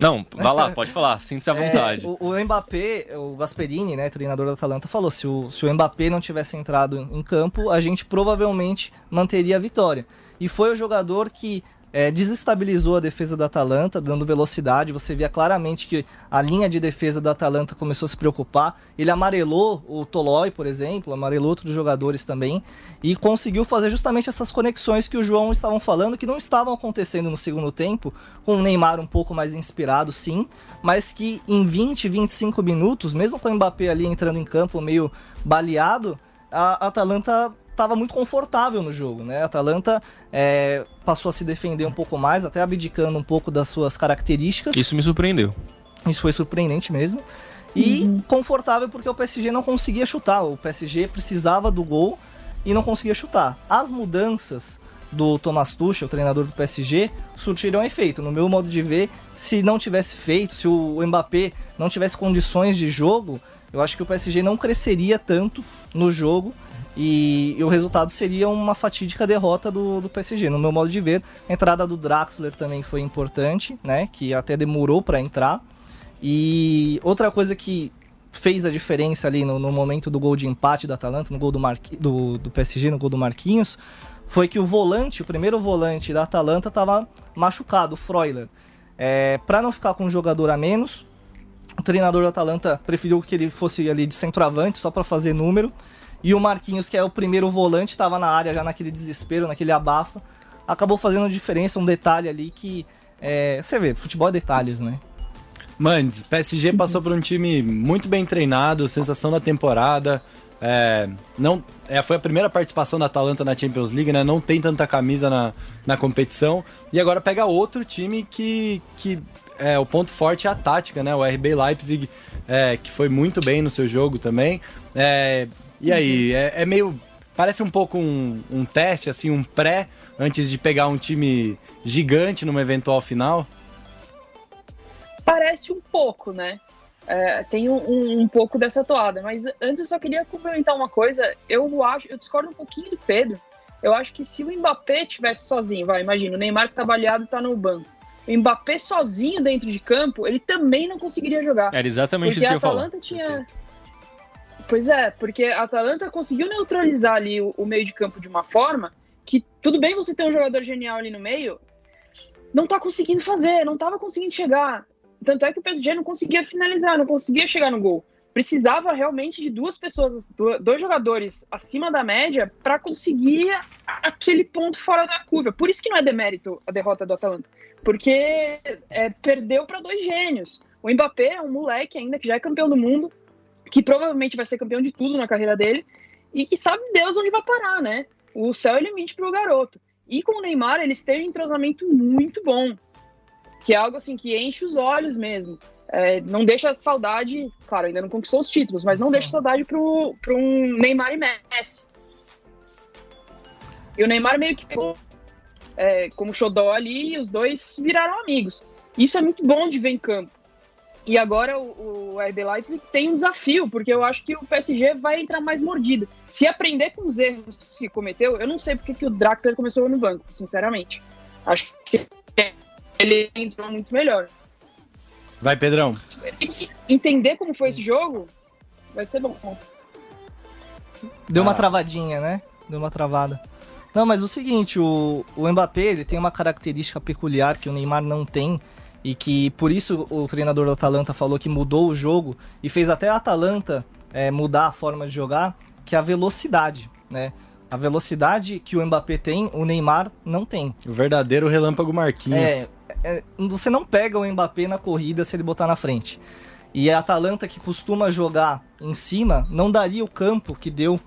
Não, vai lá, pode falar, sinta-se à é, vontade. É, o, o Mbappé, o Gasperini, né, treinador da Atalanta, falou: se o, se o Mbappé não tivesse entrado em campo, a gente provavelmente manteria a vitória. E foi o jogador que é, desestabilizou a defesa da Atalanta, dando velocidade. Você via claramente que a linha de defesa da Atalanta começou a se preocupar. Ele amarelou o Tolói, por exemplo, amarelou outros jogadores também, e conseguiu fazer justamente essas conexões que o João estavam falando, que não estavam acontecendo no segundo tempo, com o Neymar um pouco mais inspirado, sim, mas que em 20, 25 minutos, mesmo com o Mbappé ali entrando em campo meio baleado, a Atalanta estava muito confortável no jogo, né? A Atalanta é, passou a se defender um pouco mais, até abdicando um pouco das suas características. Isso me surpreendeu. Isso foi surpreendente mesmo. E uhum. confortável porque o PSG não conseguia chutar. O PSG precisava do gol e não conseguia chutar. As mudanças do Thomas Tuchel, o treinador do PSG, surtiram efeito. No meu modo de ver, se não tivesse feito, se o Mbappé não tivesse condições de jogo, eu acho que o PSG não cresceria tanto no jogo e, e, o resultado seria uma fatídica derrota do, do PSG. No meu modo de ver, a entrada do Draxler também foi importante, né? Que até demorou para entrar. E outra coisa que fez a diferença ali no, no, momento do gol de empate da Atalanta, no gol do, Marqui, do, do PSG, no gol do Marquinhos, foi que o volante, o primeiro volante da Atalanta, estava machucado, o Freuler. É, para não ficar com um jogador a menos, o treinador da Atalanta preferiu que ele fosse ali de centroavante, só para fazer número. E o Marquinhos, que é o primeiro volante, estava na área já naquele desespero, naquele abafa. Acabou fazendo diferença, um detalhe ali que. É, você vê, futebol é detalhes, né? Mandes, PSG passou por um time muito bem treinado, sensação da temporada. É, não, é, foi a primeira participação da Atalanta na Champions League, né? Não tem tanta camisa na, na competição. E agora pega outro time que, que é, o ponto forte é a tática, né? O RB Leipzig, é, que foi muito bem no seu jogo também. É, e aí, é, é meio. Parece um pouco um, um teste, assim, um pré, antes de pegar um time gigante numa eventual final? Parece um pouco, né? É, tem um, um, um, pouco dessa toada, mas antes eu só queria complementar uma coisa. Eu acho, eu discordo um pouquinho do Pedro. Eu acho que se o Mbappé tivesse sozinho, vai, imagina, o Neymar que tá baleado tá no banco. O Mbappé sozinho dentro de campo, ele também não conseguiria jogar. Era exatamente isso que eu falar. Porque a Atalanta tinha, Pois é, porque a Atalanta conseguiu neutralizar ali o, o, meio de campo de uma forma que tudo bem você ter um jogador genial ali no meio, não tá conseguindo fazer, não tava conseguindo chegar. Tanto é que o PSG não conseguia finalizar, não conseguia chegar no gol. Precisava realmente de duas pessoas, dois jogadores acima da média para conseguir aquele ponto fora da curva. Por isso que não é demérito a derrota do Atalanta, porque é, perdeu para dois gênios. O Mbappé é um moleque ainda que já é campeão do mundo, que provavelmente vai ser campeão de tudo na carreira dele e que sabe Deus onde vai parar, né? O céu é limite para o garoto. E com o Neymar, eles têm um entrosamento muito bom, que é algo assim que enche os olhos mesmo. É, não deixa saudade, claro, ainda não conquistou os títulos, mas não deixa saudade para um Neymar e Messi. E o Neymar meio que pegou é, como xodó ali e os dois viraram amigos. Isso é muito bom de ver em campo. E agora o, o RB Leipzig tem um desafio, porque eu acho que o PSG vai entrar mais mordido. Se aprender com os erros que cometeu, eu não sei porque que o Draxler começou no banco, sinceramente. Acho que ele entrou muito melhor. Vai, Pedrão. Se entender como foi esse jogo, vai ser bom. Deu uma Ah. travadinha, né? Deu uma travada. Não, mas o seguinte, o, o Mbappé ele tem uma característica peculiar que o Neymar não tem e que por isso o treinador do Atalanta falou que mudou o jogo e fez até a Atalanta é, mudar a forma de jogar, que é a velocidade, né? A velocidade que o Mbappé tem, o Neymar não tem. O verdadeiro relâmpago Marquinhos. É, é, você não pega o Mbappé na corrida se ele botar na frente. E a Atalanta, que costuma jogar em cima, não daria o campo que deu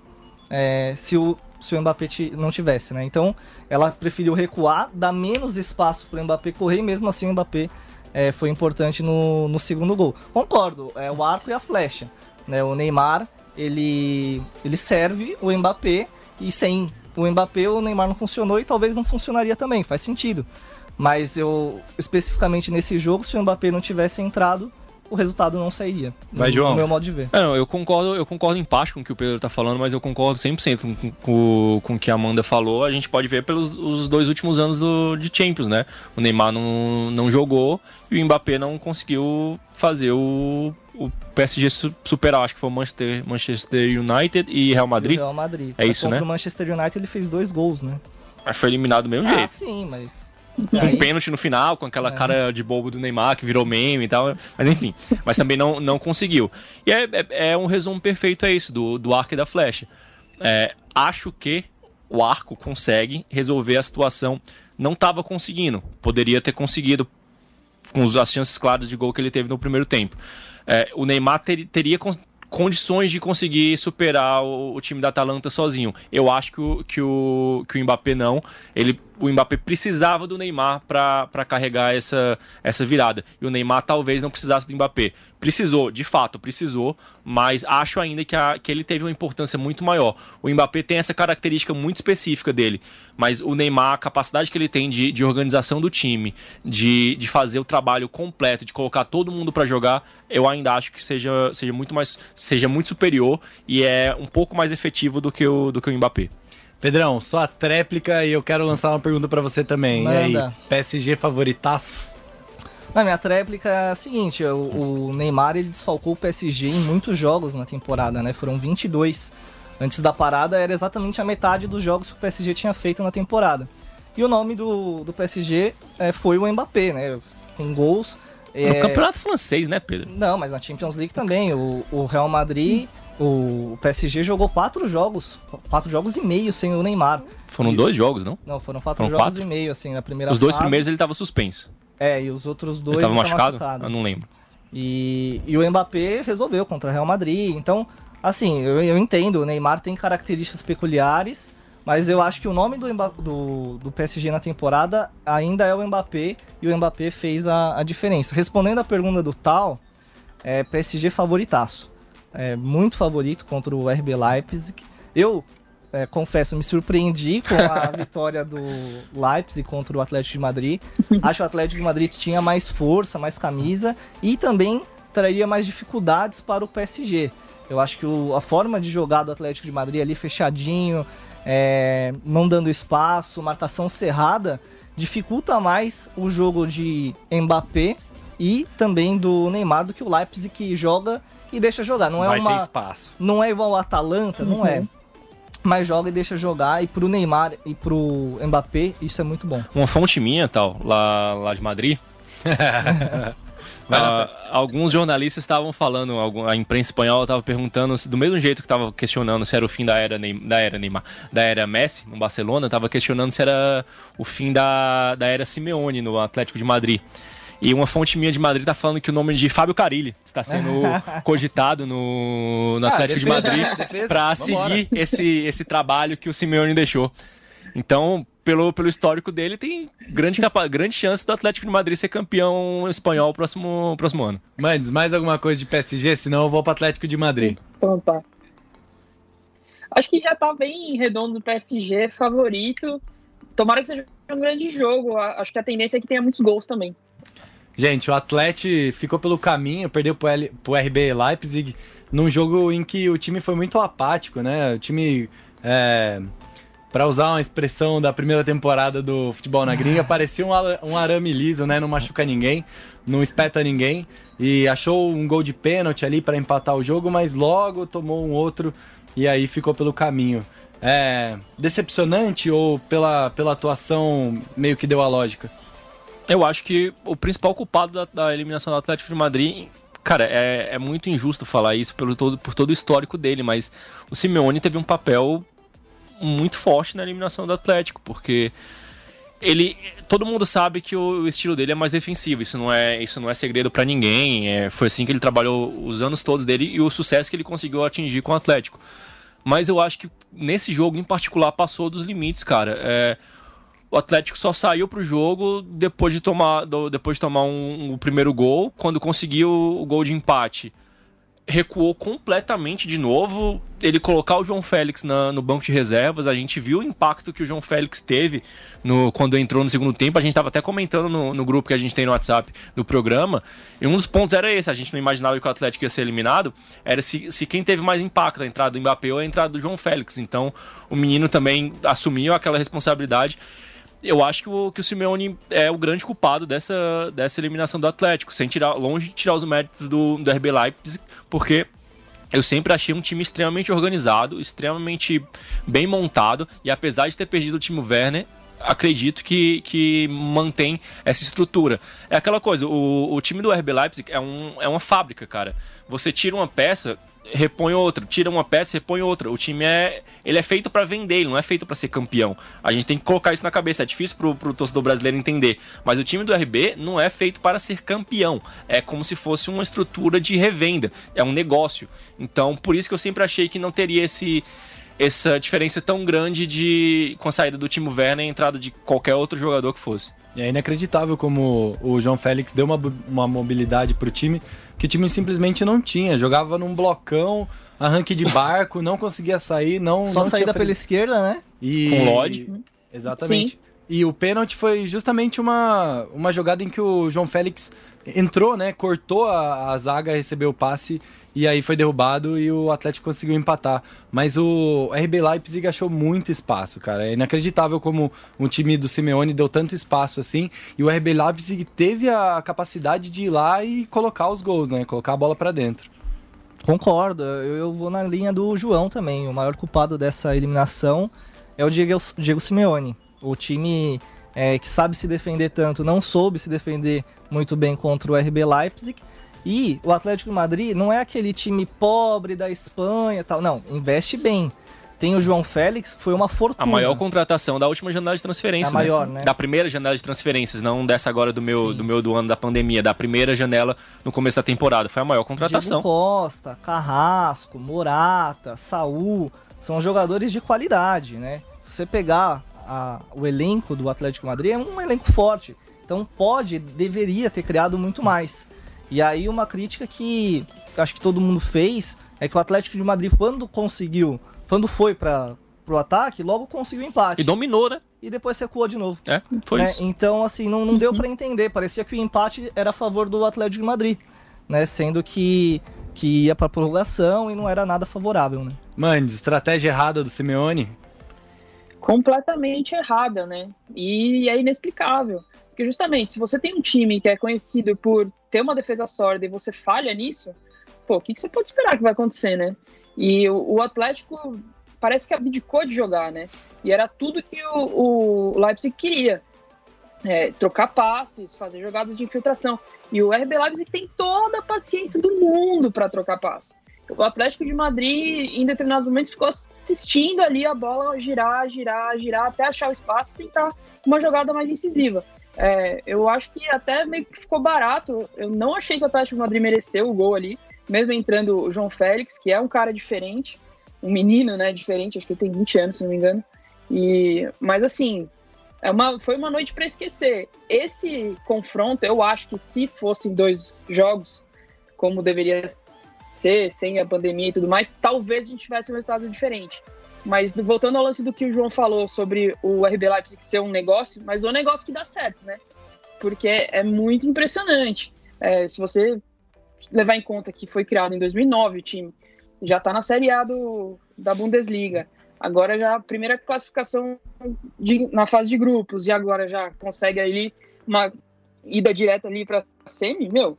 é, se, o, se o Mbappé não tivesse, né? Então, ela preferiu recuar, dar menos espaço para o Mbappé correr, e mesmo assim o Mbappé é, foi importante no, no segundo gol. Concordo, é o arco e a flecha. Né? O Neymar, ele, ele serve o Mbappé, e sem o Mbappé o Neymar não funcionou e talvez não funcionaria também, faz sentido. Mas eu, especificamente nesse jogo, se o Mbappé não tivesse entrado, o resultado não sairia. Vai, no, João. No meu modo de ver. É, não, eu concordo, eu concordo em parte com o que o Pedro tá falando, mas eu concordo 100% com, com, com, com o que a Amanda falou. A gente pode ver pelos os dois últimos anos do, de Champions, né? O Neymar não, não jogou e o Mbappé não conseguiu fazer o, o PSG su- superar. Acho que foi o Manchester, Manchester United e Real E Madrid. Real Madrid. É Mas isso, né? o Manchester United ele fez dois gols, né? Mas foi eliminado do mesmo Ah, jeito. sim, mas. Com um pênalti no final, com aquela É. cara de bobo do Neymar que virou meme e tal. Mas enfim, mas também não, não conseguiu. E é, é, é um resumo perfeito a isso, do, do arco e da flecha. É, acho que o arco consegue resolver a situação. Não estava conseguindo. Poderia ter conseguido com os- as chances claras de gol que ele teve no primeiro tempo. É, o Neymar ter- teria con- condições de conseguir superar o, o time da Atalanta sozinho. Eu acho que o, que o, que o Mbappé não. Ele, o Mbappé precisava do Neymar para carregar essa, essa virada. E o Neymar talvez não precisasse do Mbappé. Precisou, de fato, precisou, mas acho ainda que, a- que ele teve uma importância muito maior. O Mbappé tem essa característica muito específica dele, mas o Neymar, a capacidade que ele tem de, de organização do time, de, de fazer o trabalho completo, de colocar todo mundo para jogar, eu ainda acho que seja, seja muito mais seja muito superior e é um pouco mais efetivo do que o, do que o Mbappé. Pedrão, só a tréplica e eu quero lançar uma pergunta pra você também. E aí, Manda. PSG favoritaço? Na minha tréplica é a seguinte, o, o Neymar ele desfalcou o PSG em muitos jogos na temporada, né? Foram 22. Antes da parada era exatamente a metade dos jogos que o PSG tinha feito na temporada. E o nome do, do PSG é, foi o Mbappé, né? Com gols. No é, campeonato francês, né, Pedro? Não, mas na Champions League também. O, o Real Madrid, o PSG jogou quatro jogos, quatro jogos e meio sem o Neymar. Foram E- dois jogos, não? Não, foram quatro Foram jogos quatro? e meio, assim, na primeira Os dois fase. primeiros ele estava suspenso. É, e os outros dois Ele estava tá machucado? Eu não lembro. E, e o Mbappé resolveu contra o Real Madrid. Então, assim, eu, eu entendo, o Neymar tem características peculiares, mas eu acho que o nome do, do, do PSG na temporada ainda é o Mbappé, e o Mbappé fez a, a diferença. Respondendo a pergunta do Tal, é PSG favoritaço. É muito favorito contra o RB Leipzig. Eu é, confesso, me surpreendi com a vitória do Leipzig contra o Atlético de Madrid. Acho que o Atlético de Madrid tinha mais força, mais camisa e também traria mais dificuldades para o PSG. Eu acho que o- a forma de jogar do Atlético de Madrid ali fechadinho, é, não dando espaço, marcação cerrada, dificulta mais o jogo de Mbappé e também do Neymar do que o Leipzig que joga e deixa jogar. Não é Vai uma ter espaço. não é igual o Atalanta, não é. Uhum. Mas joga e deixa jogar. E pro Neymar e pro Mbappé, isso é muito bom. Uma fonte minha, tal, lá, lá de Madrid. Ah, alguns jornalistas estavam falando, a imprensa espanhola estava perguntando, se- do mesmo jeito que estava questionando se era o fim da era, Ney- da era Neymar, da era Messi no Barcelona, estava questionando se era o fim da, da era Simeone no Atlético de Madrid. E uma fonte minha de Madrid tá falando que o nome de Fábio Carilli está sendo cogitado no, no Ah, Atlético defesa, de Madrid né? Para seguir esse, esse trabalho que o Simeone deixou. Então, pelo, pelo histórico dele, tem grande, capa grande chance do Atlético de Madrid ser campeão espanhol próximo, próximo ano. Mandes, mais alguma coisa de PSG? Senão eu vou pro Atlético de Madrid. Então tá. Acho que já tá bem redondo o PSG, favorito. Tomara que seja um grande jogo. Acho que a tendência é que tenha muitos gols também. Gente, o Atlético ficou pelo caminho, perdeu pro, L, pro RB Leipzig num jogo em que o time foi muito apático, né? O time é, Pra usar uma expressão da primeira temporada do Futebol na Gringa, parecia um, um arame liso, né? Não machuca ninguém, não espeta ninguém. E achou um gol de pênalti ali pra empatar o jogo, mas logo tomou um outro e aí ficou pelo caminho. É decepcionante ou pela, pela atuação meio que deu a lógica? Eu acho que o principal culpado da, da eliminação do Atlético de Madrid, cara, é, é muito injusto falar isso pelo todo, por todo o histórico dele, mas o Simeone teve um papel muito forte na eliminação do Atlético, porque ele todo mundo sabe que o, o estilo dele é mais defensivo isso não é isso não é segredo pra ninguém é, foi assim que ele trabalhou os anos todos dele e o sucesso que ele conseguiu atingir com o Atlético. Mas eu acho que nesse jogo em particular passou dos limites cara É, o Atlético só saiu pro jogo depois de tomar do- depois de tomar um, o primeiro gol quando conseguiu o gol de empate recuou completamente de novo. Ele colocar o João Félix na- no banco de reservas, a gente viu o impacto que o João Félix teve no, quando entrou no segundo tempo. A gente estava até comentando no, no grupo que a gente tem no WhatsApp do programa. E um dos pontos era esse: a gente não imaginava que o Atlético ia ser eliminado. Era se, se quem teve mais impacto, a entrada do Mbappé ou a entrada do João Félix. Então o menino também assumiu aquela responsabilidade eu acho que o, que o Simeone é o grande culpado dessa, dessa eliminação do Atlético, sem tirar, longe de tirar os méritos do, do RB Leipzig, porque eu sempre achei um time extremamente organizado, extremamente bem montado, e apesar de ter perdido o time Werner, acredito que, que mantém essa estrutura. É aquela coisa, o, o time do RB Leipzig é, um, é uma fábrica, cara. Você tira uma peça, repõe outra, tira uma peça, repõe outra. O time é, ele é feito pra vender, ele não é feito pra ser campeão. A gente tem que colocar isso na cabeça, é difícil pro, pro torcedor brasileiro entender. Mas o time do RB não é feito para ser campeão. É como se fosse uma estrutura de revenda, é um negócio. Então, por isso que eu sempre achei que não teria esse essa diferença tão grande de com a saída do Timo Werner e a entrada de qualquer outro jogador que fosse. É inacreditável como o João Félix deu uma, uma mobilidade pro time que o time simplesmente não tinha. Jogava num blocão, arranque de barco, não conseguia sair, não. Só não saída pela esquerda, né? E... Com o Lodge. Exatamente. E o pênalti foi justamente uma, uma jogada em que o João Félix entrou, né? Cortou a, a zaga, recebeu o passe e aí foi derrubado e o Atlético conseguiu empatar. Mas o RB Leipzig achou muito espaço, cara. É inacreditável como um time do Simeone deu tanto espaço assim. E o RB Leipzig teve a capacidade de ir lá e colocar os gols, né? Colocar a bola pra dentro. Concordo, eu eu vou na linha do João também. O maior culpado dessa eliminação é o Diego, Diego Simeone. O time é, que sabe se defender tanto não soube se defender muito bem contra o RB Leipzig. E o Atlético Madrid não é aquele time pobre da Espanha tal. Não, investe bem. Tem o João Félix, que foi uma fortuna. A maior contratação da última janela de transferências. É a maior, né? Da primeira janela de transferências, não dessa agora do meu, do meu do ano da pandemia, da primeira janela no começo da temporada. Foi a maior contratação. Diego Costa, Carrasco, Morata, Saul, são jogadores de qualidade, né? Se você pegar a- o elenco do Atlético de Madrid, é um elenco forte. Então pode, deveria ter criado muito mais. E aí uma crítica que acho que todo mundo fez é que o Atlético de Madrid, quando conseguiu, quando foi para pro ataque, logo conseguiu empate. E dominou, né? E depois recuou de novo. É, foi né? isso. Então, assim, não, não deu pra entender. Parecia que o empate era a favor do Atlético de Madrid, né? Sendo que, que ia pra prorrogação e não era nada favorável, né? Mano, estratégia errada do Simeone. Completamente errada, né? E é inexplicável. Porque justamente, se você tem um time que é conhecido por ter uma defesa sólida e você falha nisso, pô, o que, que você pode esperar que vai acontecer, né? E o, o Atlético parece que abdicou de jogar, né? E era tudo que o, o Leipzig queria. É, trocar passes, fazer jogadas de infiltração. E o RB Leipzig tem toda a paciência do mundo para trocar passe. O Atlético de Madrid, em determinados momentos, ficou assistindo ali a bola girar, girar, girar, até achar o espaço e tentar uma jogada mais incisiva. É, eu acho que até meio que ficou barato. Eu não achei que o Atlético de Madrid mereceu o gol ali, mesmo entrando o João Félix, que é um cara diferente, um menino, né, diferente, acho que ele tem 20 anos, se não me engano. E, mas assim, é uma, foi uma noite para esquecer. Esse confronto, eu acho que se fossem dois jogos, como deveria ser, sem a pandemia e tudo mais, talvez a gente tivesse um resultado diferente. Mas voltando ao lance do que o João falou sobre o RB Leipzig ser um negócio, mas é um negócio que dá certo, né? Porque é muito impressionante. É, se você levar em conta que foi criado em 2009 o time, já está na Série A do, da Bundesliga, Agora já a primeira classificação de, na fase de grupos e agora já consegue ali uma ida direta ali para semi, meu,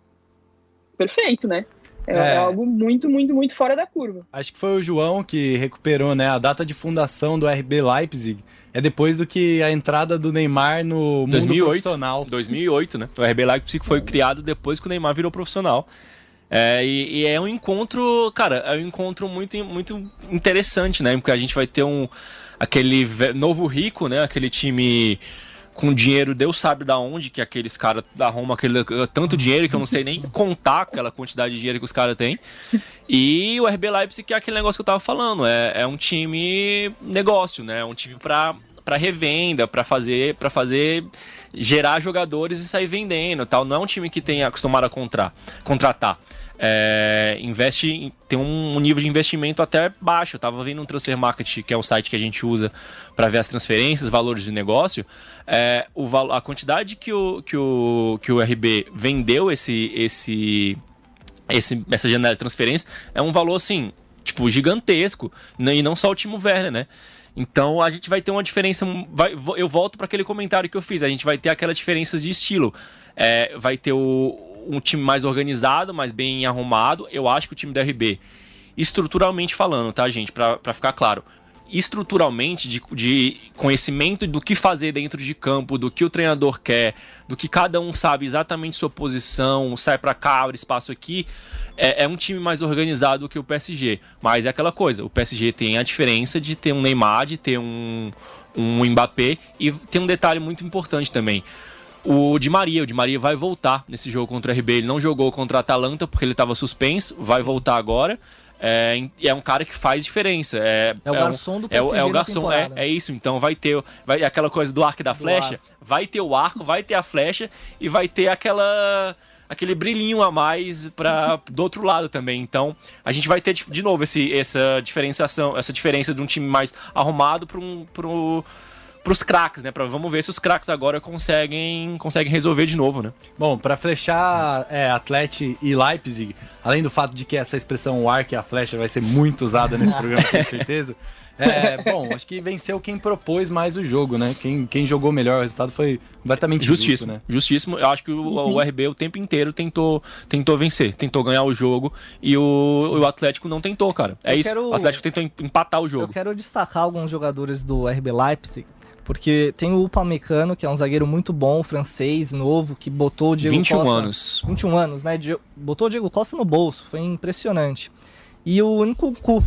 perfeito, né? É, É. é algo muito, muito, muito fora da curva. Acho que foi o João que recuperou, né? A data de fundação do RB Leipzig é depois do que a entrada do Neymar no mundo 2008. profissional. 2008, né? O RB Leipzig foi criado depois que o Neymar virou profissional. É, e, e é um encontro, cara, é um encontro muito, muito interessante, né? Porque a gente vai ter um aquele novo rico, né? Aquele time com dinheiro, Deus sabe da onde, que aqueles caras da Roma, aquele tanto dinheiro que eu não sei nem contar aquela quantidade de dinheiro que os caras têm. E o RB Leipzig, que é aquele negócio que eu tava falando, é, é um time negócio, né? É um time pra, pra revenda, pra fazer, pra fazer gerar jogadores e sair vendendo, tal. Não é um time que tem acostumado a contra, contratar. É, investe, em- tem um nível de investimento até baixo. Eu tava vendo um Transfer Market, que é o site que a gente usa para ver as transferências, valores de negócio. É, o, a quantidade que o, que, o, que o RB vendeu esse, esse, esse, essa janela de transferência é um valor assim, tipo, gigantesco. N- E não só o Timo Werner, né? Então a gente vai ter uma diferença. vai- eu volto para aquele comentário que eu fiz. A gente vai ter aquelas diferenças de estilo. É, vai ter o- um time mais organizado, mais bem arrumado. Eu acho que o time do RB, estruturalmente falando, tá, gente? Pra ficar claro. Estruturalmente, de, de conhecimento do que fazer dentro de campo, do que o treinador quer, do que cada um sabe exatamente sua posição, sai pra cá, abre espaço aqui, é, é um time mais organizado que o PSG. Mas é aquela coisa, o PSG tem a diferença de ter um Neymar, de ter um, um Mbappé, e tem um detalhe muito importante também. O Di Maria, o Di Maria vai voltar nesse jogo contra o RB. Ele não jogou contra a Atalanta porque ele estava suspenso, vai voltar agora. É, e é um cara que faz diferença. É, É o um- garçom do é, o- PSG é o na garçom, é, é isso. Então vai ter vai, aquela coisa do arco e da flecha. arco. Vai ter o arco, vai ter a flecha e vai ter aquela aquele brilhinho a mais para do outro lado também. Então a gente vai ter de, novo esse, essa diferenciação, essa diferença de um time mais arrumado para um pro, pros craques, né? Pra, vamos ver se os craques agora conseguem conseguem resolver de novo, né? Bom, pra flechar é, Atlético e Leipzig, além do fato de que essa expressão o arco e a flecha vai ser muito usada nesse programa, com certeza. É, bom, acho que venceu quem propôs mais o jogo, né? Quem, quem jogou melhor, o resultado foi completamente justo, Justíssimo, né? justíssimo. Eu acho que o, o RB o tempo inteiro tentou, tentou vencer, tentou ganhar o jogo e o, o Atlético não tentou, cara. É Eu isso. quero- O Atlético tentou em- empatar o Eu jogo. quero destacar alguns jogadores do RB Leipzig, porque tem o Upamecano, que é um zagueiro muito bom, francês, novo, que botou o Diego 21 Costa... anos. 21 anos, né? Botou o Diego Costa no bolso, foi impressionante. E o Nkunku,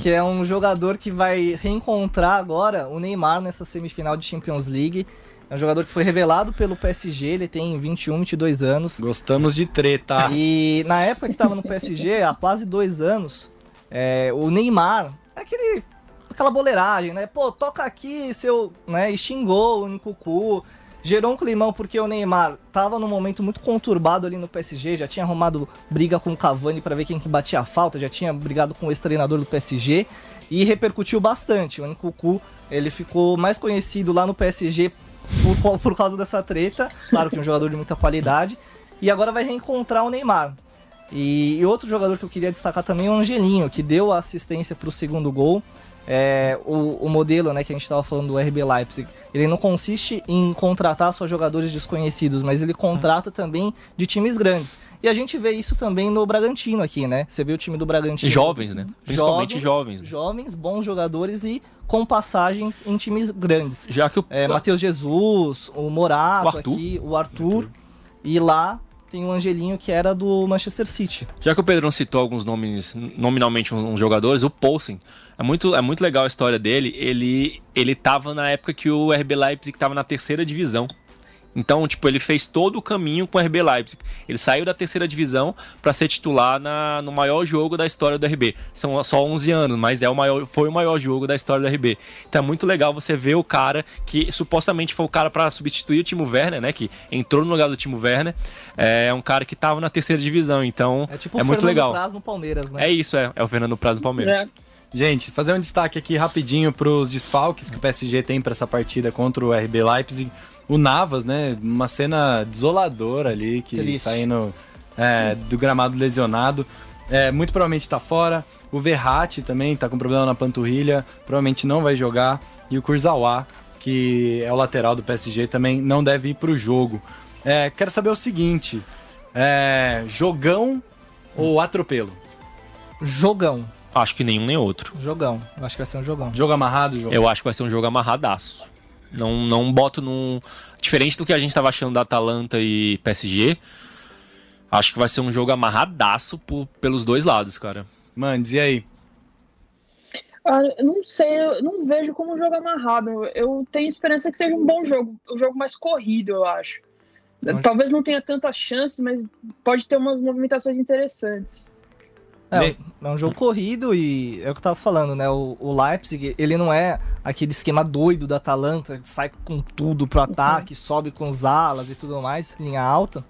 que é um jogador que vai reencontrar agora o Neymar nessa semifinal de Champions League. É um jogador que foi revelado pelo PSG, ele tem 21, 22 anos. Gostamos de treta. E na época que tava no PSG, há quase dois anos, é, o Neymar, aquele, aquela boleiragem, né? Pô, toca aqui, seu. Né? E xingou o Nkuku. Gerou um climão porque o Neymar tava num momento muito conturbado ali no PSG, já tinha arrumado briga com o Cavani para ver quem que batia a falta, já tinha brigado com o ex-treinador do PSG e repercutiu bastante. O Nkuku, ele ficou mais conhecido lá no PSG por, por causa dessa treta, claro que é um jogador de muita qualidade, e agora vai reencontrar o Neymar. E outro jogador que eu queria destacar também é o Angelinho, que deu a assistência para o segundo gol. É, o, o modelo né, que a gente estava falando do RB Leipzig, ele não consiste em contratar só jogadores desconhecidos, mas ele contrata também de times grandes. E a gente vê isso também no Bragantino aqui, né? Você vê o time do Bragantino. Jovens, né? Principalmente jovens. né? Jovens, bons jogadores e com passagens em times grandes. Já que o. É, Matheus Jesus, o Morato O Arthur. aqui, o Arthur. E lá tem o Angelinho que era do Manchester City. Já que o Pedrão citou alguns nomes, nominalmente uns, uns jogadores, o Poulsen. É muito, é muito legal a história dele. Ele, ele tava na época que o RB Leipzig tava na terceira divisão. Então, tipo, ele fez todo o caminho com o RB Leipzig. Ele saiu da terceira divisão para ser titular na, no maior jogo da história do RB. São só 11 anos, mas é o maior, foi o maior jogo da história do RB. Então é muito legal você ver o cara que supostamente foi o cara para substituir o Timo Werner, né? Que entrou no lugar do Timo Werner. É um cara que tava na terceira divisão. Então É tipo é o muito Fernando legal. Praz no Palmeiras, né? É isso, é. É o Fernando Praz do Palmeiras. Gente, fazer um destaque aqui rapidinho pros desfalques que o PSG tem para essa partida contra o RB Leipzig. O Navas, né? Uma cena desoladora ali, que Triste. saindo é, do gramado lesionado. é, muito provavelmente tá fora. O Verratti também tá com problema na panturrilha, provavelmente não vai jogar. E o Kurzawa, que é o lateral do PSG, também não deve ir pro jogo. É, quero saber o seguinte: é, jogão ou atropelo? Jogão. Acho que nenhum nem outro. Jogão. Eu acho que vai ser um jogão. Jogo amarrado, jogo. Eu acho que vai ser um jogo amarradaço. Não, não boto num. Diferente do que a gente tava achando da Atalanta e PSG. Acho que vai ser um jogo amarradaço por- pelos dois lados, cara. Mano, e aí? Ah, eu não sei, eu não vejo como um jogo amarrado. Eu tenho esperança que seja um bom jogo, um jogo mais corrido, eu acho. Acho- Talvez não tenha tanta chance, mas pode ter umas movimentações interessantes. É, é um jogo corrido e é o que eu tava falando, né? O, o Leipzig, ele não é aquele esquema doido da Atalanta, que sai com tudo pro ataque, sobe com os alas e tudo mais, linha alta.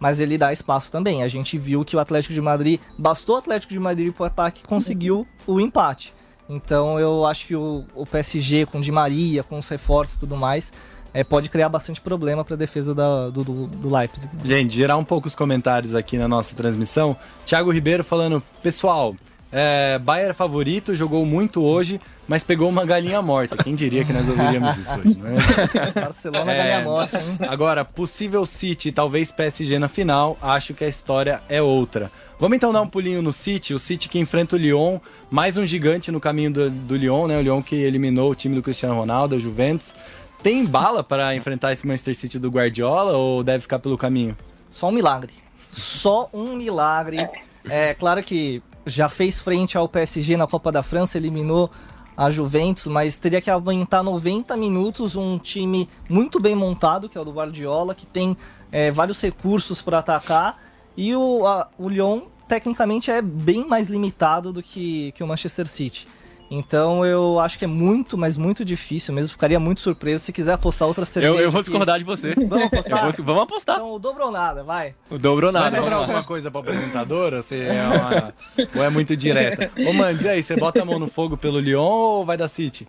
Mas ele dá espaço também. A gente viu que o Atlético de Madrid, bastou o Atlético de Madrid pro ataque e conseguiu o empate. Então eu acho que o, o PSG com Di Maria, com os reforços e tudo mais, é, pode criar bastante problema pra defesa da- do, do, do Leipzig. Gente, gerar um pouco os comentários aqui na nossa transmissão. Thiago Ribeiro falando, pessoal, é, Bayern é favorito, jogou muito hoje, mas pegou uma galinha morta. Quem diria que nós ouviríamos isso hoje, né? Barcelona É. ganha morta, hein? Agora, possível City, talvez PSG na final, acho que a história é outra. Vamos então dar um pulinho no City, o City que enfrenta o Lyon, mais um gigante no caminho do, do Lyon, né? O Lyon que eliminou o time do Cristiano Ronaldo, a Juventus. Tem bala para enfrentar esse Manchester City do Guardiola ou deve ficar pelo caminho? Só um milagre. Só um milagre. É claro que já fez frente ao PSG na Copa da França, eliminou a Juventus, mas teria que aguentar 90 minutos um time muito bem montado, que é o do Guardiola, que tem é, vários recursos para atacar. E o, a- o Lyon, tecnicamente, é bem mais limitado do que, que o Manchester City. Então eu acho que é muito, mas muito difícil mesmo. Ficaria muito surpreso se quiser apostar outra cerveja. Eu, eu vou que- discordar de você. Vamos apostar? vou- vamos apostar. Então o dobro ou nada, vai. O dobro ou Vai nada. sobrar alguma coisa pra apresentadora? Ou, você é uma- ou é muito direta? Ô, mano, e aí, você bota a mão no fogo pelo Lyon ou vai da City?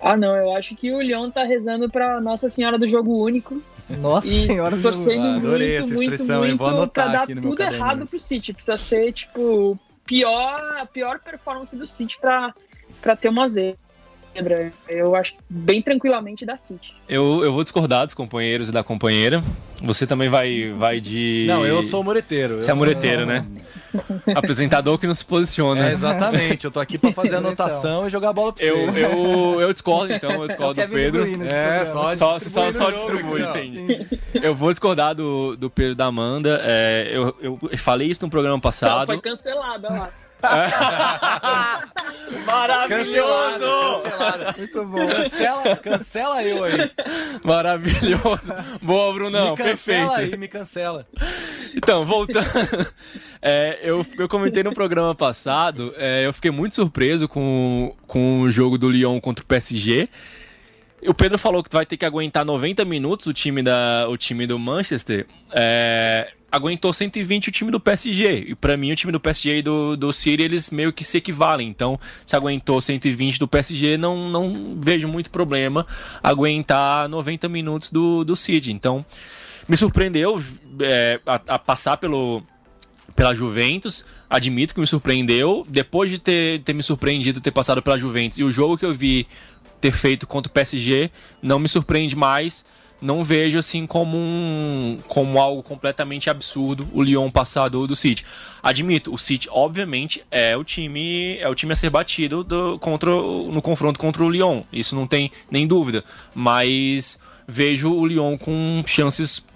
Ah, não, eu acho que o Lyon tá rezando pra Nossa Senhora do Jogo Único Nossa e senhora do torcendo Ah, adorei muito, essa muito, expressão, hein? muito Vou anotar pra dar aqui no tudo errado pro City. Precisa ser, tipo, pior, a pior performance do City pra ter uma zebra. Eu acho que bem tranquilamente da City. Eu, eu vou discordar dos companheiros e da companheira. Você também vai, vai de. Não, eu sou mureteiro. Você é Eu- mureteiro, né? Apresentador que não se posiciona. É, exatamente. Eu tô aqui pra fazer a Então. anotação e jogar a bola pra você. Eu, eu, eu discordo, então, eu discordo do Pedro. Nesse É, só, Só, só, só distribui, entende? Eu vou discordar do, do Pedro da Amanda. É, eu, eu falei isso no programa Ela passado. foi cancelada lá. Maravilhoso! Cancelada. Muito bom. Cancela, cancela eu aí. Maravilhoso! Boa, Brunão, me cancela perfeito. aí, me cancela. Então, voltando. É, eu, eu comentei no programa passado, é, eu fiquei muito surpreso com, com o jogo do Lyon contra o PSG. O Pedro falou que vai ter que aguentar 90 minutos o time, da, o time do Manchester. É, aguentou 120 o time do PSG. E pra mim, o time do PSG e do, do City, eles meio que se equivalem. Então, se aguentou 120 do PSG, não, não vejo muito problema aguentar 90 minutos do, do City. Então, me surpreendeu é, a, a passar pelo, pela Juventus. Admito que me surpreendeu. Depois de ter, ter me surpreendido ter passado pela Juventus e o jogo que eu vi ter feito contra o PSG, não me surpreende mais. Não vejo assim como um, como algo completamente absurdo o Lyon passar do, do City. Admito, o City obviamente é o time é o time a ser batido do, contra no confronto contra o Lyon. Isso não tem nem dúvida. Mas vejo o Lyon com chances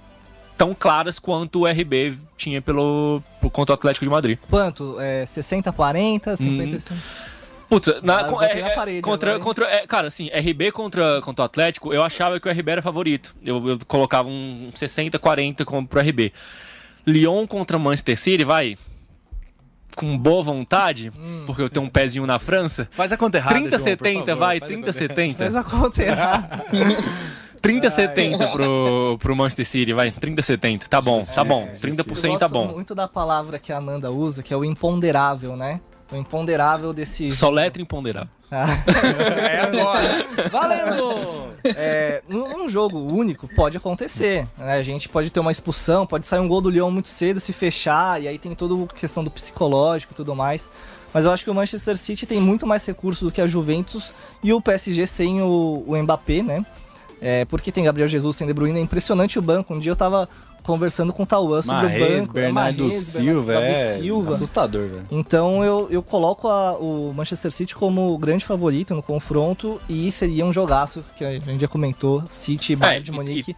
tão claras quanto o RB tinha pelo contra o Atlético de Madrid. Quanto? É 60, 40, 55? Puta, na, co- bateu é- na é- parede contra, agora, contra é, cara, assim, RB contra, contra o Atlético, eu achava que o RB era favorito. Eu, eu colocava um 60, 40 como pro RB. Lyon contra Manchester City, vai com boa vontade, Hum. porque eu tenho um pezinho na França. Faz a conta errada, 30 João, por 70, favor, vai, faz a 30 conta errada. 70. Faz a conta errada. 30 70 pro, pro Manchester City, vai, 30 70. Tá bom, tá bom. Eu 30% gosto tá bom. muito da palavra que a Amanda usa, que é o imponderável, né? O imponderável desse. Só letra imponderável. É agora. Valendo! É, num num jogo único pode acontecer. né? A gente pode ter uma expulsão, pode sair um gol do Lyon muito cedo, se fechar, e aí tem toda a questão do psicológico e tudo mais. Mas eu acho que o Manchester City tem muito mais recursos do que a Juventus e o PSG sem o, o Mbappé, né? É, porque tem Gabriel Jesus, tem De Bruyne, é impressionante o banco. Um dia eu tava conversando com o Tauan sobre o banco. Bernardo Marrez, Silva, Davi é Silva. assustador, velho. Então eu, eu coloco a- o Manchester City como o grande favorito no confronto e seria um jogaço que a gente já comentou, City e Bayern de e- Munique,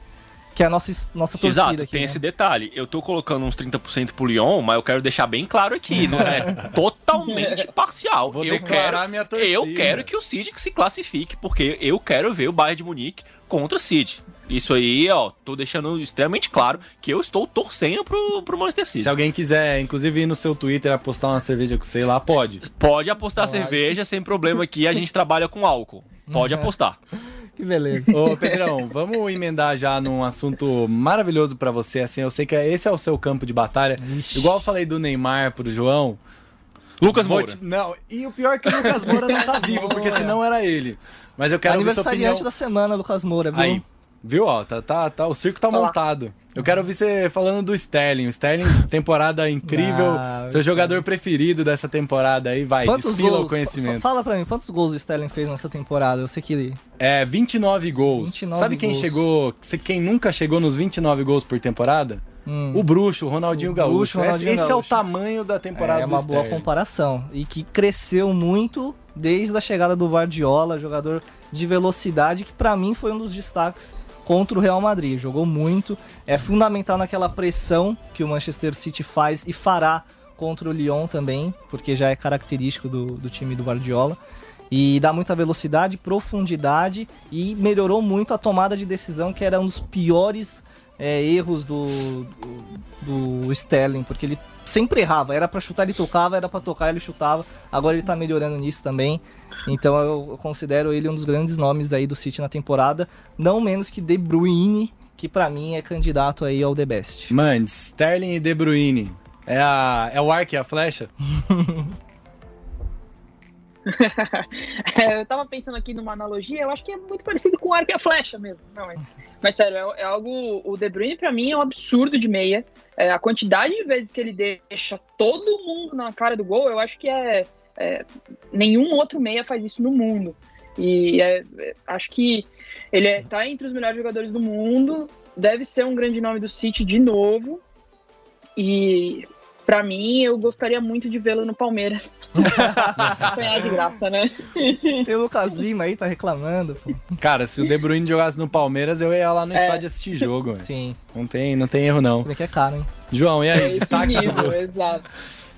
que é a nossa, nossa torcida Exato, aqui. tem né? esse detalhe. Eu tô colocando uns 30% pro Lyon, mas eu quero deixar bem claro aqui, não é totalmente parcial. Vou eu declarar quero, minha torcida. Eu quero que o City se classifique, porque eu quero ver o Bayern de Munique contra o City. Isso aí, ó, tô deixando extremamente claro que eu estou torcendo pro, pro Manchester City. Se alguém quiser, inclusive, ir no seu Twitter apostar uma cerveja com você lá, pode. Pode apostar Pode. cerveja sem problema aqui, a gente trabalha com álcool. Pode apostar. Que beleza. Ô, Pedrão, vamos emendar já num assunto maravilhoso pra você, assim, eu sei que esse é o seu campo de batalha. Ixi. Igual eu falei do Neymar pro João. Lucas Moura. te- Não, e o pior é que o Lucas Moura não tá vivo, porque senão era ele. Mas eu quero ouvir sua opinião. Aniversariante da semana, Lucas Moura, viu? Aí, viu, ó, tá, tá, tá, o circo tá Olha lá. montado. Eu quero ouvir você falando do Sterling. O Sterling, temporada incrível, Ah, seu jogador preferido dessa temporada aí, vai, Quantos desfila gols? o conhecimento. Fa- Fala pra mim, quantos gols o Sterling fez nessa temporada? Eu sei que ele. É, 29 gols. 29 Sabe quem gols. chegou, quem nunca chegou nos 29 gols por temporada? Hum, O Bruxo, o Ronaldinho O Gaúcho. Bruxo, o Ronaldinho esse esse é o Gaúcho. tamanho da temporada é do uma boa comparação. E que cresceu muito desde a chegada do Guardiola, jogador de velocidade, que pra mim foi um dos destaques contra o Real Madrid. Jogou muito, é fundamental naquela pressão que o Manchester City faz e fará contra o Lyon também, porque já é característico do, do time do Guardiola. E dá muita velocidade, profundidade e melhorou muito a tomada de decisão, que era um dos piores é, erros do, do, do Sterling, porque ele sempre errava. Era pra chutar, ele tocava, era pra tocar, ele chutava. Agora ele tá melhorando nisso também. Então eu considero ele um dos grandes nomes aí do City na temporada, não menos que De Bruyne, que pra mim é candidato aí ao The Best. Mano, Sterling e De Bruyne. É, a, é o arco e a flecha? É, eu tava pensando aqui numa analogia, eu acho que é muito parecido com o arco e a flecha mesmo. Não, mas, mas sério, é, é algo. O De Bruyne, pra mim, é um absurdo de meia. É, a quantidade de vezes que ele deixa todo mundo na cara do gol, eu acho que é. é, nenhum outro meia faz isso no mundo. E é, é, acho que ele é, tá entre os melhores jogadores do mundo, deve ser um grande nome do City de novo. E pra mim, eu gostaria muito de vê-lo no Palmeiras. Sonhar de graça, né? Tem o Lucas Lima aí, tá reclamando. pô. Cara, se o De Bruyne jogasse no Palmeiras, eu ia lá no É. estádio assistir jogo. Sim, Não tem, não tem erro, não. porque é caro, hein? João, e aí? É esse destaques, nível, do, exato.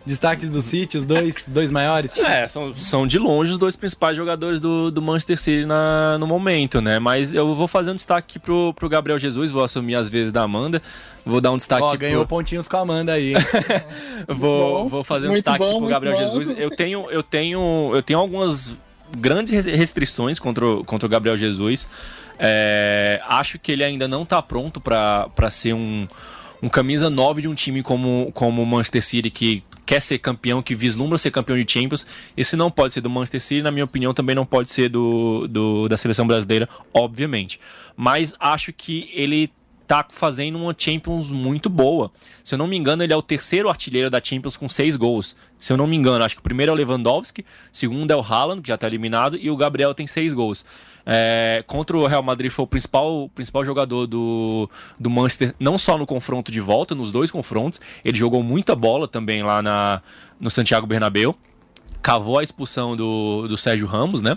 Destaques do City, os dois, dois maiores? É, são, são de longe os dois principais jogadores do, do Manchester City na, no momento, né? Mas eu vou fazer um destaque aqui pro, pro Gabriel Jesus, vou assumir as vezes da Amanda. Vou dar um destaque Ó, pro- ganhou pontinhos com a Amanda aí. Vou, bom, vou fazer um destaque bom, pro Gabriel bom. Jesus. Eu tenho, eu tenho, eu tenho algumas grandes res- restrições contra o, contra o Gabriel Jesus. É, acho que ele ainda não tá pronto para ser um, um camisa 9 de um time como, como o Manchester City, que quer ser campeão, que vislumbra ser campeão de Champions. Esse não pode ser do Manchester City, na minha opinião, também não pode ser do, do- da seleção brasileira, obviamente. Mas acho que ele tá fazendo uma Champions muito boa. Se eu não me engano, ele é o terceiro artilheiro da Champions com seis gols. Se eu não me engano, acho que o primeiro é o Lewandowski, o segundo é o Haaland, que já tá eliminado, e o Gabriel tem seis gols. É, contra o Real Madrid foi o principal, principal jogador do, do Manchester, não só no confronto de volta, nos dois confrontos. Ele jogou muita bola também lá na, no Santiago Bernabéu. Cavou a expulsão do, do Sérgio Ramos, né?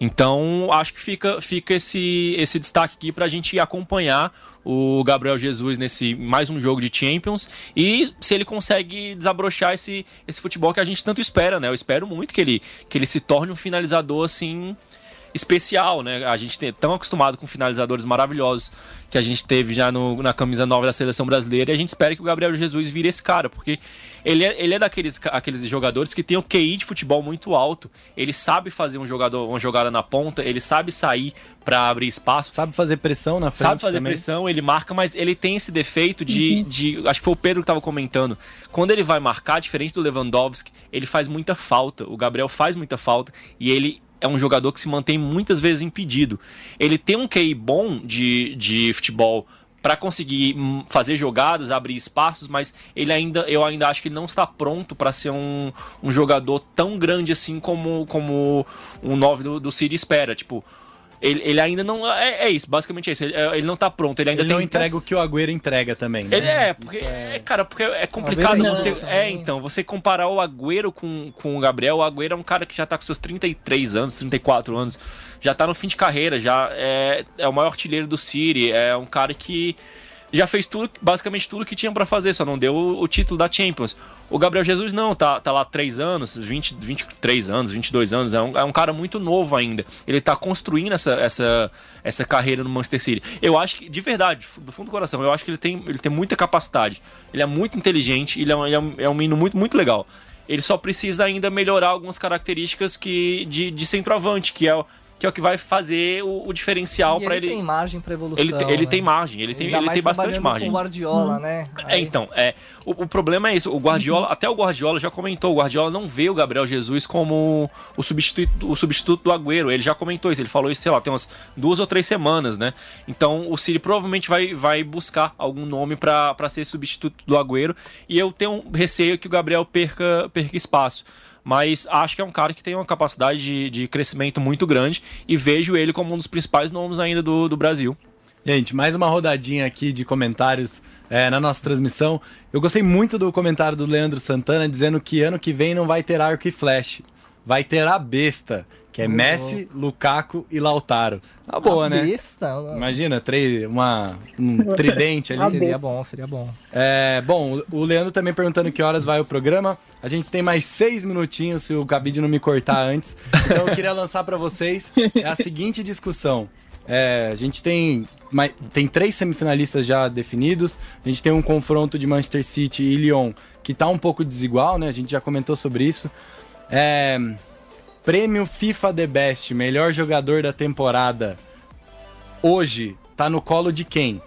Então, acho que fica, fica esse, esse destaque aqui para a gente acompanhar o Gabriel Jesus nesse mais um jogo de Champions e se ele consegue desabrochar esse, esse futebol que a gente tanto espera, né? Eu espero muito que ele, que ele se torne um finalizador assim especial, né? A gente é tão acostumado com finalizadores maravilhosos que a gente teve já no, na camisa nova da seleção brasileira e a gente espera que o Gabriel Jesus vire esse cara, porque ele é, ele é daqueles aqueles jogadores que tem o QI de futebol muito alto. Ele sabe fazer um jogador, uma jogada na ponta, ele sabe sair para abrir espaço. Sabe fazer pressão na frente Sabe fazer também. pressão, ele marca, mas ele tem esse defeito de, de. Acho que foi o Pedro que tava comentando. Quando ele vai marcar, diferente do Lewandowski, ele faz muita falta. O Gabriel faz muita falta e ele é um jogador que se mantém muitas vezes impedido. Ele tem um QI bom de, de futebol para conseguir hum, fazer jogadas, abrir espaços, mas ele ainda, eu ainda acho que ele não está pronto para ser um, um jogador tão grande assim como, como um 9 do, do City espera. Tipo, ele, ele ainda não. É, é isso, basicamente é isso. Ele, ele não tá pronto, ele ainda Ele tem não entrega o que o Agüero entrega também. né? ele é, porque, é, cara, porque é complicado Agüero você. não, É, também. então, você comparar o Agüero com, com o Gabriel. O Agüero é um cara que já tá com seus 33 anos, 34 anos, já tá no fim de carreira, já é, é o maior artilheiro do City, é um cara que já fez tudo, basicamente tudo que tinha pra fazer, só não deu o, o título da Champions. O Gabriel Jesus não, tá, tá lá 3 anos, 20, 23 anos, 22 anos, é um, é um cara muito novo ainda. Ele tá construindo essa, essa, essa carreira no Manchester City. Eu acho que, de verdade, do fundo do coração, eu acho que ele tem, ele tem muita capacidade. Ele é muito inteligente, ele é um, ele é um, é um menino muito, muito legal. Ele só precisa ainda melhorar algumas características que, de, de centroavante, que é, que é o que vai fazer o, o diferencial para ele ele. tem margem pra evolução. Ele, tem- ele né? tem margem, ele tem, Ainda ele tem bastante margem. Com o Guardiola, né? É, Aí- então, é, o, o problema é isso. O Guardiola, até o Guardiola já comentou, o Guardiola não vê o Gabriel Jesus como o substituto, o substituto do Agüero. Ele já comentou isso, ele falou isso, sei lá, tem umas duas ou três semanas, né? Então o City provavelmente vai, vai buscar algum nome pra pra ser substituto do Agüero. E eu tenho um receio que o Gabriel perca, perca espaço. Mas acho que é um cara que tem uma capacidade de, de crescimento muito grande e vejo ele como um dos principais nomes ainda do, do Brasil. Gente, mais uma rodadinha aqui de comentários é, na nossa transmissão. Eu gostei muito do comentário do Leandro Santana dizendo que ano que vem não vai ter arco e flash. Vai ter a besta, que é Muito Messi, Lukaku e Lautaro. Tá boa, A né? besta. Imagina, três, uma, um tridente ali. A Seria bom, seria bom. É, bom, o Leandro também perguntando que horas vai o programa. A gente tem mais seis minutinhos se o Cabide não me cortar antes. Então eu queria lançar pra vocês a seguinte discussão. É, a gente tem, tem três semifinalistas já definidos. A gente tem um confronto de Manchester City e Lyon que tá um pouco desigual, né? A gente já comentou sobre isso. É, prêmio FIFA The Best, melhor jogador da temporada. Hoje tá no colo de quem?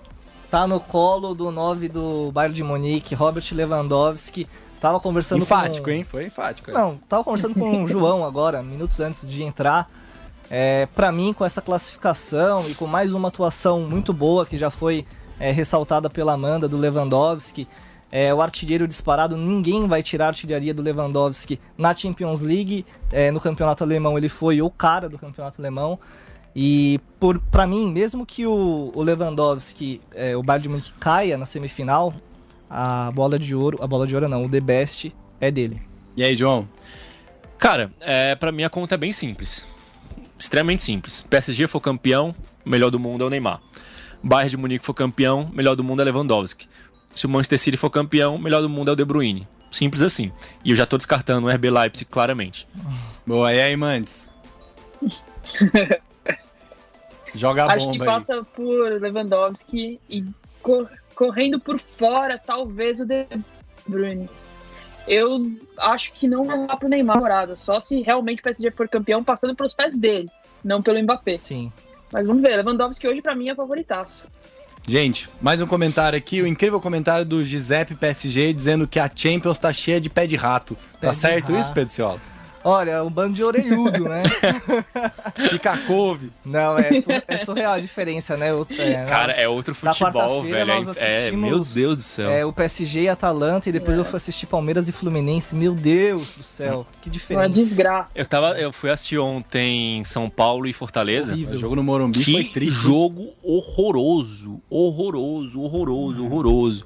Tá no colo do 9 do Bayern de Munique, Robert Lewandowski. Tava conversando Enfático, com... hein? Foi enfático. Não, tava conversando com o João agora, minutos antes de entrar. É, para mim, com essa classificação e com mais uma atuação muito boa que já foi é, ressaltada pela Amanda do Lewandowski, é, o artilheiro disparado, ninguém vai tirar a artilharia do Lewandowski na Champions League. É, no campeonato alemão, ele foi o cara do campeonato alemão. E por para mim, mesmo que o, o Lewandowski, é, o Bayern de Munique caia na semifinal, a bola de ouro, a bola de ouro não, o The Best é dele. E aí, João? Cara, é, para mim a conta é bem simples. Extremamente simples. PSG for campeão, o melhor do mundo é o Neymar. Bayern de Munique for campeão, o melhor do mundo é Lewandowski. Se o Manchester City for campeão, o melhor do mundo é o De Bruyne. Simples assim. E eu já tô descartando o RB Leipzig claramente. Boa, e aí, Mandes? Joga a Acho bomba que aí. passa por Lewandowski e cor- correndo por fora, talvez o De Bruyne. Eu acho que não vai lá pro Neymar temporada, só se realmente o PSG for campeão passando pelos pés dele, não pelo Mbappé. Sim. Mas vamos ver, Lewandowski hoje pra mim é favoritaço. Gente, mais um comentário aqui, o incrível comentário do Giuseppe PSG dizendo que a Champions tá cheia de pé de rato. Pé tá de certo isso, rato. Pedro Ciola? Olha, um bando de orelhudo, né? Fica couve. Não, é, é surreal a diferença, né? O, é, Cara, é outro futebol, velho. nós É, é- meu Deus do céu. é, o PSG e Atalanta, e depois eu fui assistir Palmeiras e Fluminense. Meu Deus do céu, que Uma diferença. desgraça. Eu, tava, eu fui assistir ontem São Paulo e Fortaleza. O jogo no Morumbi Que foi triste. jogo horroroso, horroroso, horroroso, horroroso.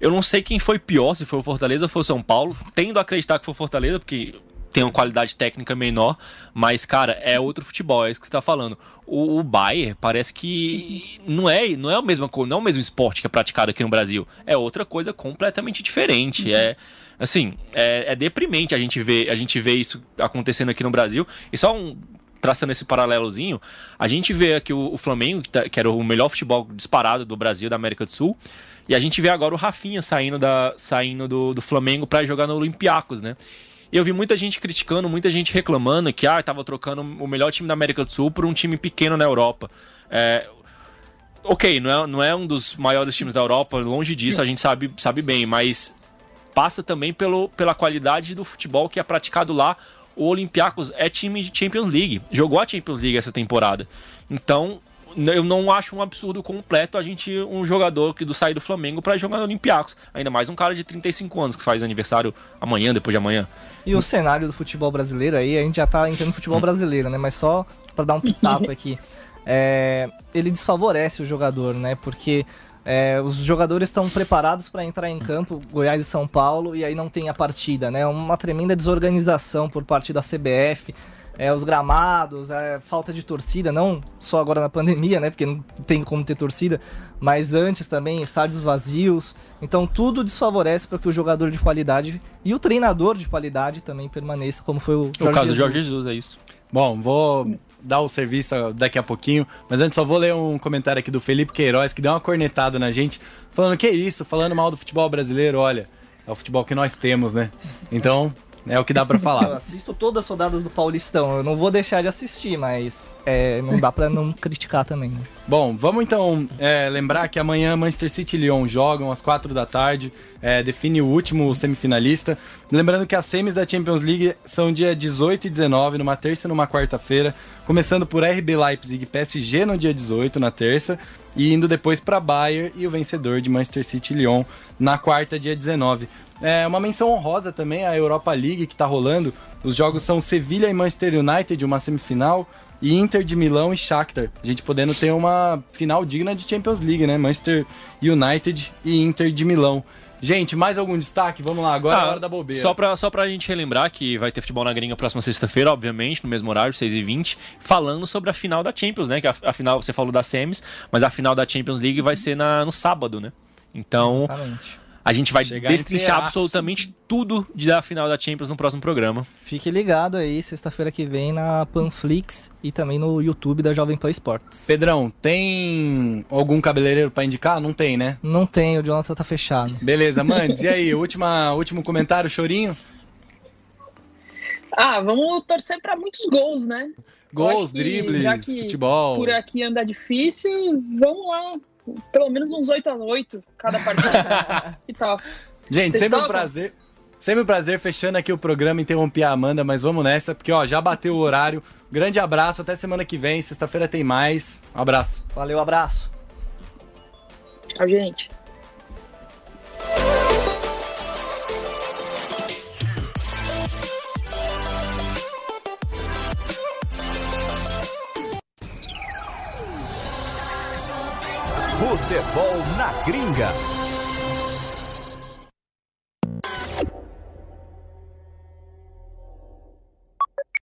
Eu não sei quem foi pior, se foi o Fortaleza ou foi o São Paulo. Tendo a acreditar que foi o Fortaleza, porque tem uma qualidade técnica menor. Mas, cara, é outro futebol, é isso que você tá falando. O, o Bayern parece que não é, não é a mesma coisa, não é o mesmo esporte que é praticado aqui no Brasil. É outra coisa completamente diferente. É. Assim, é, é deprimente a gente ver a gente ver isso acontecendo aqui no Brasil. E só um, traçando esse paralelozinho, a gente vê aqui o, o Flamengo, que, tá- que era o melhor futebol disparado do Brasil, da América do Sul, e a gente vê agora o Rafinha saindo, da, saindo do, do Flamengo para jogar no Olympiacos, né? Eu vi muita gente criticando, muita gente reclamando que ah, tava trocando o melhor time da América do Sul por um time pequeno na Europa. É, ok, não é, não é um dos maiores times da Europa, longe disso, a gente sabe, sabe bem, mas passa também pelo, pela qualidade do futebol que é praticado lá. O Olympiacos é time de Champions League, jogou a Champions League essa temporada. Então, eu não acho um absurdo completo a gente, um jogador que do sair do Flamengo para jogar no Olympiacos. Ainda mais um cara de 35 anos que faz aniversário amanhã, depois de amanhã. E o cenário do futebol brasileiro aí, a gente já tá entrando no futebol brasileiro, né? Mas só pra dar um pitaco aqui. É, ele desfavorece o jogador, né? Porque é, os jogadores estão preparados para entrar em campo, Goiás e São Paulo, e aí não tem a partida, né? Uma tremenda desorganização por parte da CBF. É, os gramados, é, falta de torcida, não só agora na pandemia, né? Porque não tem como ter torcida, mas antes também, estádios vazios. Então tudo desfavorece para que o jogador de qualidade e o treinador de qualidade também permaneça, como foi o o caso do Jorge Jesus, é isso. Bom, vou dar o serviço daqui a pouquinho, mas antes só vou ler um comentário aqui do Felipe Queiroz, que deu uma cornetada na gente, falando que isso, falando mal do futebol brasileiro, olha, é o futebol que nós temos, né? Então, é o que dá Eu falar. assisto todas as rodadas do Paulistão. Eu não vou deixar de assistir, mas é, não dá pra não criticar também. Né? Bom, vamos então é, lembrar que amanhã Manchester City e Lyon jogam às 4 da tarde, é, define o último semifinalista. Lembrando que as semis da Champions League são dia 18 e 19, numa terça e numa quarta-feira, começando por RB Leipzig e PSG no dia 18, na terça, e indo depois para Bayern e o vencedor de Manchester City e Lyon na quarta, dia 19. É, uma menção honrosa também à Europa League que tá rolando. Os jogos são Sevilha e Manchester United, uma semifinal, e Inter de Milão e Shakhtar. A gente podendo ter uma final digna de Champions League, né? Manchester United e Inter de Milão. Gente, mais algum destaque? Vamos lá, agora é a hora da bobeira. Só pra, só pra gente relembrar que vai ter futebol na gringa próxima sexta-feira, obviamente, no mesmo horário, 6h20, falando sobre a final da Champions, né? Que a, a final, você falou da Semis, mas a final da Champions League vai ser na, no sábado, né? Então, Exatamente. A gente vai Chegar destrinchar absolutamente tudo da final da Champions no próximo programa. Fique ligado aí, sexta-feira que vem, na Panflix e também no YouTube da Jovem Pan Esportes. Pedrão, tem algum cabeleireiro pra indicar? Não tem, né? Não tem, o Jonathan tá fechado. Beleza, Mandes, e aí? Última, último comentário, chorinho? Ah, vamos torcer pra muitos gols, né? Gols, que dribles, que futebol. Por aqui anda difícil, vamos lá. Pelo menos uns 8 a 8 cada partida. que tal? Gente, Vocês sempre um prazer. Sempre um prazer fechando aqui o programa, interrompi a Amanda, mas vamos nessa, porque ó, já bateu o horário. Grande abraço, até semana que vem. Sexta-feira tem mais. Um abraço. Valeu, abraço. Tchau, gente. Futebol na Gringa.